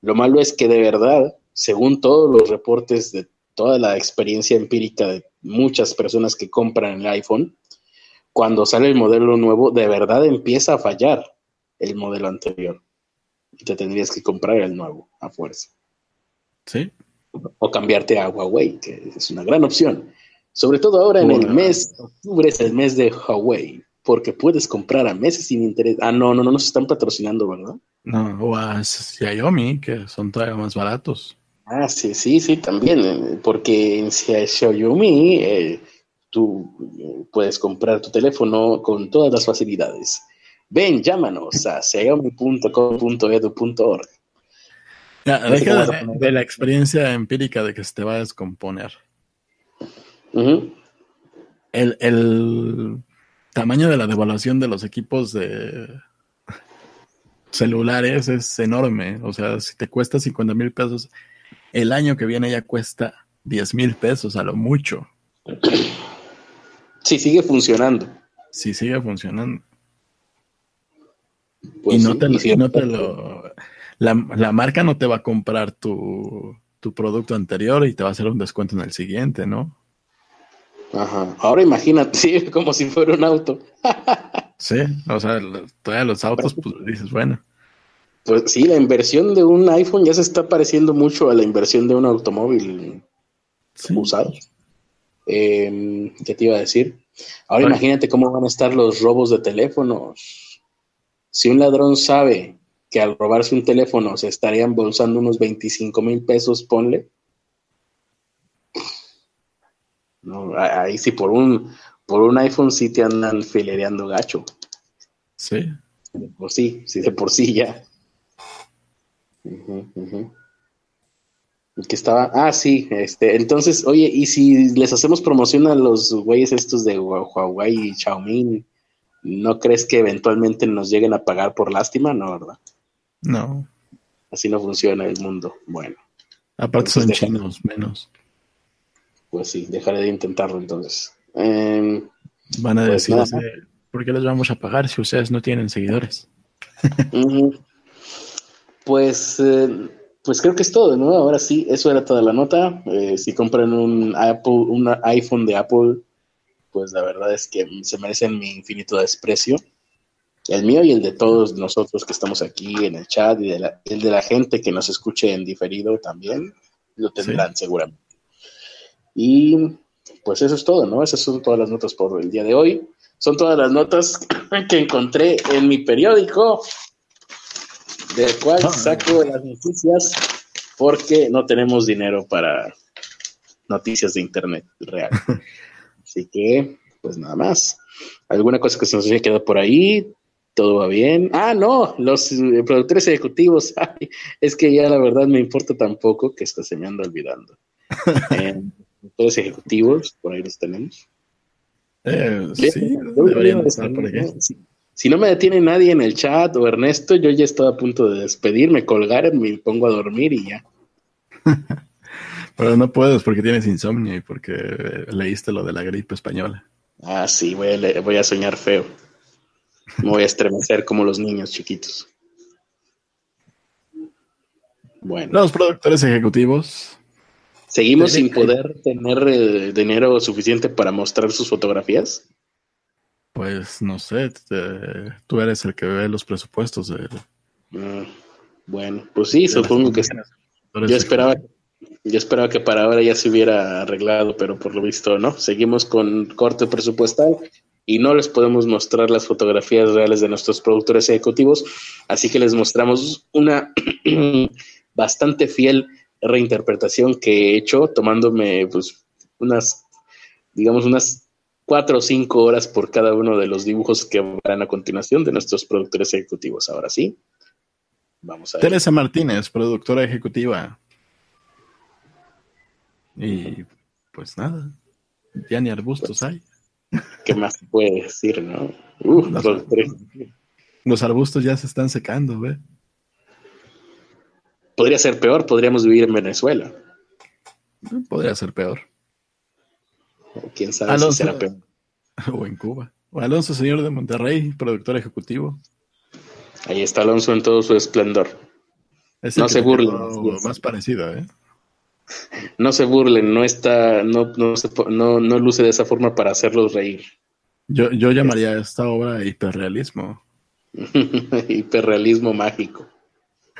S1: Lo malo es que de verdad, según todos los reportes de toda la experiencia empírica de muchas personas que compran el iPhone, cuando sale el modelo nuevo, de verdad empieza a fallar el modelo anterior. Y te tendrías que comprar el nuevo a fuerza.
S2: sí,
S1: O cambiarte a Huawei, que es una gran opción. Sobre todo ahora en el mes, octubre es el mes de Huawei, porque puedes comprar a meses sin interés. Ah, no, no, no nos están patrocinando, ¿verdad?
S2: no, o a Xiaomi, que son todavía más baratos.
S1: Ah, sí, sí, sí, también, porque en Xia- Xiaomi eh, tú eh, puedes comprar tu teléfono con todas las facilidades. Ven, llámanos a xiaomi.com.edu.org.
S2: Ya, deja de, la experiencia empírica de que se te va a descomponer. El, el tamaño de la devaluación de los equipos de celulares es enorme. O sea, si te cuesta 50 mil pesos, el año que viene ya cuesta 10 mil pesos a lo mucho.
S1: Sí, sigue funcionando.
S2: Sí, sigue funcionando.
S1: Pues
S2: y no
S1: sí,
S2: te,
S1: y sí,
S2: y no te lo. La, la marca no te va a comprar tu, tu producto anterior y te va a hacer un descuento en el siguiente, ¿no?
S1: Ajá. Ahora imagínate, sí, como si fuera un auto.
S2: Sí, o sea, todavía los autos, pues dices, bueno,
S1: Pues sí, la inversión de un iPhone ya se está pareciendo mucho a la inversión de un automóvil
S2: sí.
S1: usado. Eh, ¿Qué te iba a decir? Ahora imagínate cómo van a estar los robos de teléfonos. Si un ladrón sabe que al robarse un teléfono se estaría embolsando unos 25 mil pesos, ponle. No, ahí sí por un, por un iPhone sí te andan filereando gacho.
S2: Sí.
S1: De por sí, sí, de por sí ya. El que estaba, ah, sí, este, entonces, oye, y si les hacemos promoción a los güeyes estos de Hua- Huawei y Xiaomi, ¿no crees que eventualmente nos lleguen a pagar por lástima? No, ¿verdad?
S2: No.
S1: Así no funciona el mundo. Bueno,
S2: Aparte son
S1: deja-
S2: chinos menos.
S1: pues sí, dejaré de intentarlo entonces. Em,
S2: Van a
S1: Pues
S2: decir, ¿por qué les vamos a pagar si ustedes no tienen seguidores?
S1: Pues, eh, pues creo que es todo, ¿no? Ahora sí, eso era toda la nota. Eh, si compran un Apple, un iPhone de Apple, pues la verdad es que se merecen mi infinito desprecio. El mío y el de todos nosotros que estamos aquí en el chat y de la- el de la gente que nos escuche en diferido también, lo tendrán seguramente. Y pues eso es todo, ¿no? Esas son todas las notas por el día de hoy. Son todas las notas que encontré en mi periódico, del cual
S2: Ah.
S1: saco las noticias porque no tenemos dinero para noticias de internet real. Así que, pues nada más. ¿Alguna cosa que se nos haya quedado por ahí? ¿Todo va bien? Ah, no, los eh, productores ejecutivos. Ay, es que ya la verdad me importa tan poco que hasta se me anda olvidando. Eh, productores ejecutivos, por ahí los tenemos.
S2: Eh, sí, deberían estar por aquí.
S1: Si, si no me detiene nadie en el chat o Ernesto, yo ya estaba a punto de despedirme, colgar, me pongo a dormir y ya.
S2: Pero no puedes porque tienes insomnio y porque leíste lo de la gripe española.
S1: Ah, sí, voy a, le- voy a soñar feo. Me voy a estremecer como los niños chiquitos. Bueno,
S2: Los productores ejecutivos,
S1: ¿seguimos sin poder tener eh, dinero suficiente para mostrar sus fotografías?
S2: pues no sé, te- tú eres el que ve los presupuestos de,
S1: Mm, bueno, pues sí,
S2: de
S1: supongo que Yo esperaba, yo esperaba que para ahora ya se hubiera arreglado, pero por lo visto no. Seguimos con corte presupuestal y no les podemos mostrar las fotografías reales de nuestros productores ejecutivos, así que les mostramos una bastante fiel reinterpretación que he hecho, tomándome pues unas, digamos, unas cuatro o cinco horas por cada uno de los dibujos que verán a continuación de nuestros productores ejecutivos. Ahora sí, vamos a ver.
S2: Teresa Martínez, productora ejecutiva. Y pues nada, ya ni arbustos hay.
S1: ¿Qué más se puede decir, no? Uf, productor ejecutivo.
S2: Los arbustos ya se están secando, ¿ve?
S1: Podría ser peor, podríamos vivir en Venezuela.
S2: Podría ser peor.
S1: O quién sabe
S2: Alonso.
S1: si será peor.
S2: O en Cuba. O Alonso Señor de Monterrey, productor ejecutivo.
S1: Ahí está Alonso en todo su esplendor.
S2: Es
S1: No se burlen.
S2: Más parecido, ¿eh?
S1: No se burlen, no está, no, no, se no, no luce de esa forma para hacerlos reír.
S2: Yo, yo llamaría a esta obra hiperrealismo.
S1: Hiperrealismo mágico.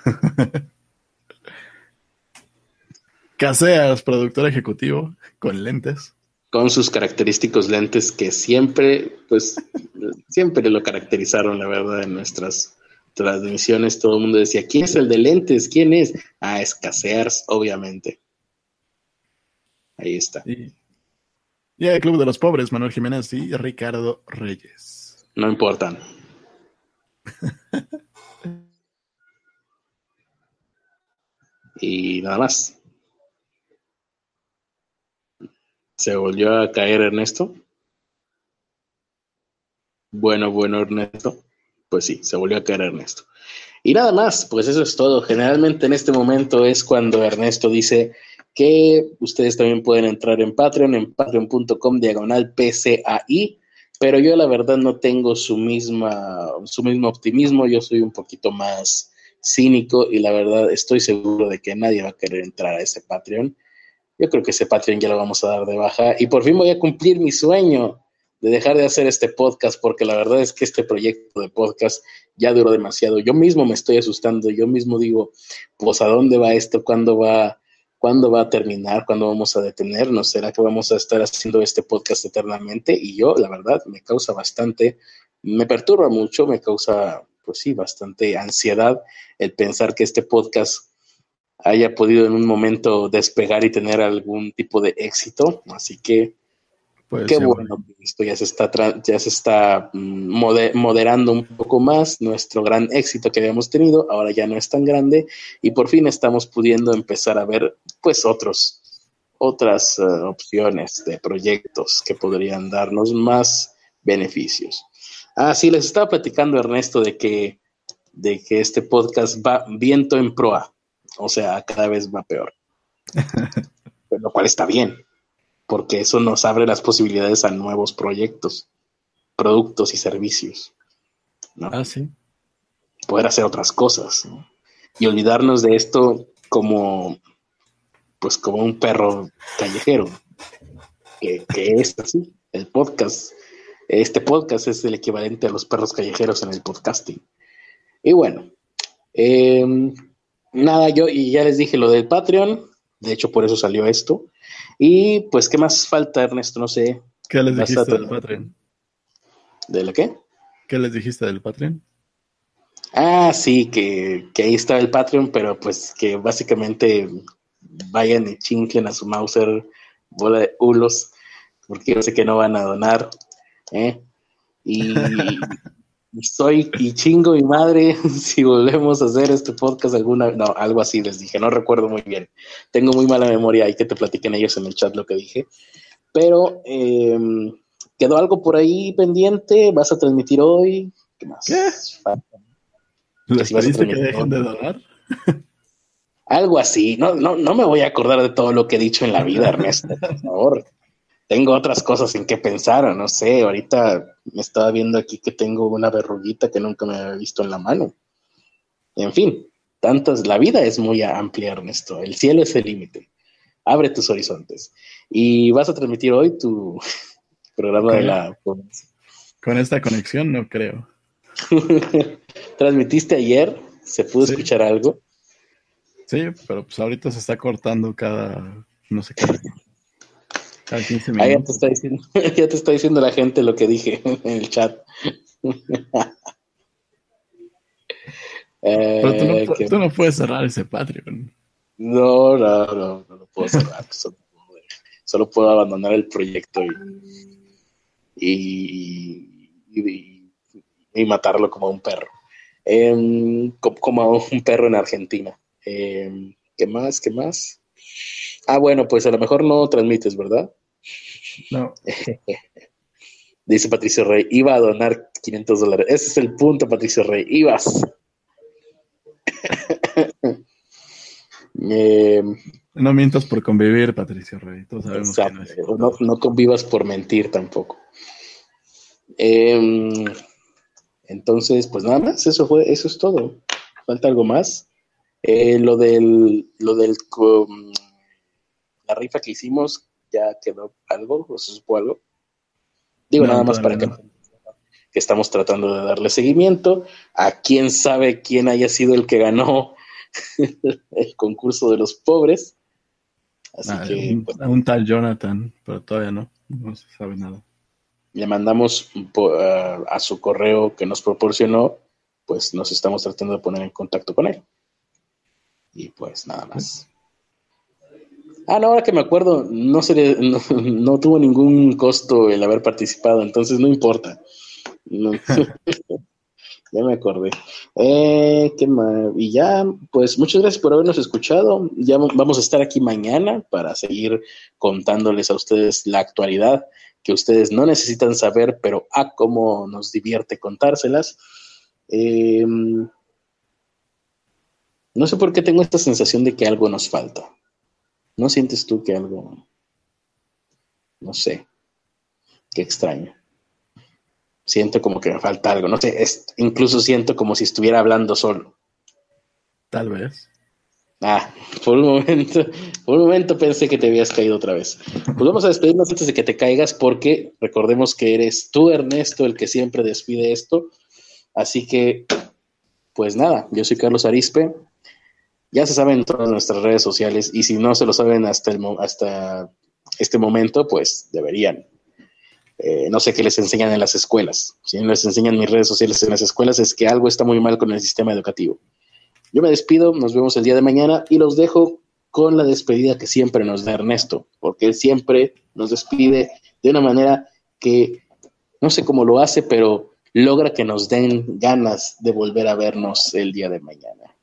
S2: Caseas, productor ejecutivo, con lentes.
S1: Con sus característicos lentes que siempre, pues, siempre lo caracterizaron, la verdad, en nuestras transmisiones. Todo el mundo decía, ¿quién es el de lentes? ¿Quién es? Ah, es Casears, obviamente. Ahí está.
S2: Y, y el Club de los Pobres, Manuel Jiménez y Ricardo Reyes.
S1: No importan. y nada más. ¿Se volvió a caer Ernesto? Bueno, bueno, Ernesto. Pues sí, se volvió a caer Ernesto. Y nada más, pues eso es todo. Generalmente en este momento es cuando Ernesto dice que ustedes también pueden entrar en Patreon, en patreon.com diagonal PCAI, pero yo la verdad no tengo su misma, su mismo optimismo, yo soy un poquito más cínico y la verdad estoy seguro de que nadie va a querer entrar a ese Patreon. Yo creo que ese Patreon ya lo vamos a dar de baja y por fin voy a cumplir mi sueño de dejar de hacer este podcast, porque la verdad es que este proyecto de podcast ya duró demasiado. Yo mismo me estoy asustando, yo mismo digo, pues a dónde va esto, cuándo va, cuándo va a terminar, cuándo vamos a detenernos, será que vamos a estar haciendo este podcast eternamente. Y yo, la verdad, me causa bastante, me perturba mucho, me causa, pues sí, bastante ansiedad el pensar que este podcast haya podido en un momento despegar y tener algún tipo de éxito. Así que Qué bueno que esto ya se está, ya se está mm, moderando un poco más. Nuestro gran éxito que habíamos tenido ahora ya no es tan grande y por fin estamos pudiendo empezar a ver pues otros, otras eh, opciones de proyectos que podrían darnos más beneficios. Ah, sí, les estaba platicando Ernesto de que, de que este podcast va viento en proa, o sea, cada vez va peor. lo cual está bien porque eso nos abre las posibilidades a nuevos proyectos, productos y servicios. ¿no?
S2: Ah, sí.
S1: Poder hacer otras cosas y olvidarnos de esto como, pues, como un perro callejero, que, es así. El podcast, este podcast es el equivalente a los perros callejeros en el podcasting. Y bueno, em, nada, yo y ya les dije lo del Patreon, de hecho por eso salió esto. Y pues, ¿qué más falta, Ernesto? No sé.
S2: ¿Qué les dijiste del Patreon?
S1: ¿De la qué?
S2: ¿Qué les dijiste del Patreon?
S1: Ah, sí, que, que ahí está el Patreon, pero pues que básicamente vayan y chinquen a su Mauser bola de hulos, porque yo sé que no van a donar. ¿eh? Y soy y chingo mi madre si volvemos a hacer este podcast alguna, no, algo así les dije, no recuerdo muy bien. Tengo muy mala memoria, hay que te platiquen ellos en el chat lo que dije. Pero em, quedó algo por ahí pendiente, vas a transmitir hoy. ¿Qué más?
S2: ¿Qué? ¿Les que dejen de donar?
S1: Algo así, no, no, no me voy a acordar de todo lo que he dicho en la vida, Ernesto, por favor tengo otras cosas en que pensar, no sé, ahorita me estaba viendo aquí que tengo una verruguita que nunca me había visto en la mano. En fin, tantas, la vida es muy amplia, Ernesto, el cielo es el límite, abre tus horizontes. Y vas a transmitir hoy tu programa de la...
S2: Con esta conexión no creo.
S1: ¿Transmitiste ayer? ¿Se pudo escuchar algo?
S2: Sí, pero pues ahorita se está cortando cada, no sé qué.
S1: Ah, ya, te está diciendo, ya te está diciendo la gente lo que dije en el chat.
S2: Pero tú no, eh, puedes cerrar ese Patreon.
S1: No, no, no, no lo puedo cerrar. solo, puedo, abandonar el proyecto y, y, matarlo como a un perro. Em, como, a un perro en Argentina. Em, ¿Qué más? ¿Qué más? Ah, bueno, pues a lo mejor no transmites, ¿verdad?
S2: No.
S1: Dice Patricio Rey, iba a donar 500 dólares. Ese es el punto, Patricio Rey. Ibas.
S2: Em, no mientas por convivir, Patricio Rey. Todos sabemos que
S1: no, no, convivas por mentir tampoco. Em, entonces, pues nada más, eso fue, eso es todo. ¿Falta algo más? Eh, lo del, lo del la rifa que hicimos ya quedó algo, o se supo algo. Digo nada más para que, que estamos tratando de darle seguimiento a quién sabe quién haya sido el que ganó el concurso de los pobres.
S2: Así ah, que un, un, tal Jonathan, pero todavía no, no se sabe nada.
S1: Le mandamos a su correo que nos proporcionó, pues nos estamos tratando de poner en contacto con él. Y pues nada más. Ah, no, ahora que me acuerdo, no, se no, tuvo ningún costo el haber participado, entonces no importa. ya me acordé. Eh, qué y ya, pues muchas gracias por habernos escuchado. Ya vamos a estar aquí mañana para seguir contándoles a ustedes la actualidad que ustedes no necesitan saber, pero a ah, cómo nos divierte contárselas. Em, no sé por qué tengo esta sensación de que algo nos falta. ¿No sientes tú que algo, no sé, qué extraño? Siento como que me falta algo, no sé, incluso siento como si estuviera hablando solo.
S2: Tal vez.
S1: Ah, por un momento, por un momento pensé que te habías caído otra vez. Pues vamos a despedirnos antes de que te caigas porque recordemos que eres tú, Ernesto, el que siempre despide esto. Así que, pues nada, yo soy Carlos Arispe. Ya se saben en todas nuestras redes sociales y si no se lo saben hasta, el, hasta este momento, pues deberían. Eh, no sé qué les enseñan en las escuelas. Si no les enseñan mis redes sociales en las escuelas es que algo está muy mal con el sistema educativo. Yo me despido, nos vemos el día de mañana y los dejo con la despedida que siempre nos da Ernesto, porque él siempre nos despide de una manera que no sé cómo lo hace, pero logra que nos den ganas de volver a vernos el día de mañana.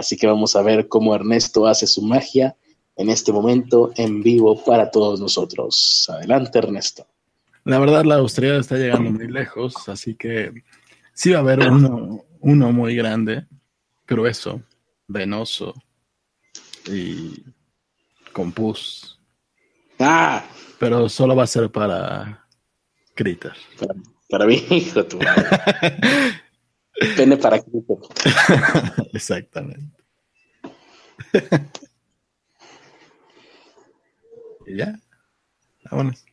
S1: Así que vamos a ver cómo Ernesto hace su magia en este momento en vivo para todos nosotros. Adelante, Ernesto.
S2: La verdad, la Austria está llegando muy lejos, así que sí va a haber uno, uno muy grande grueso, venoso y con pus.
S1: ¡Ah!
S2: Pero solo va a ser para Critter.
S1: Para, mí, hijo tu Pene para grupo.
S2: Exactamente. y ya, vámonos.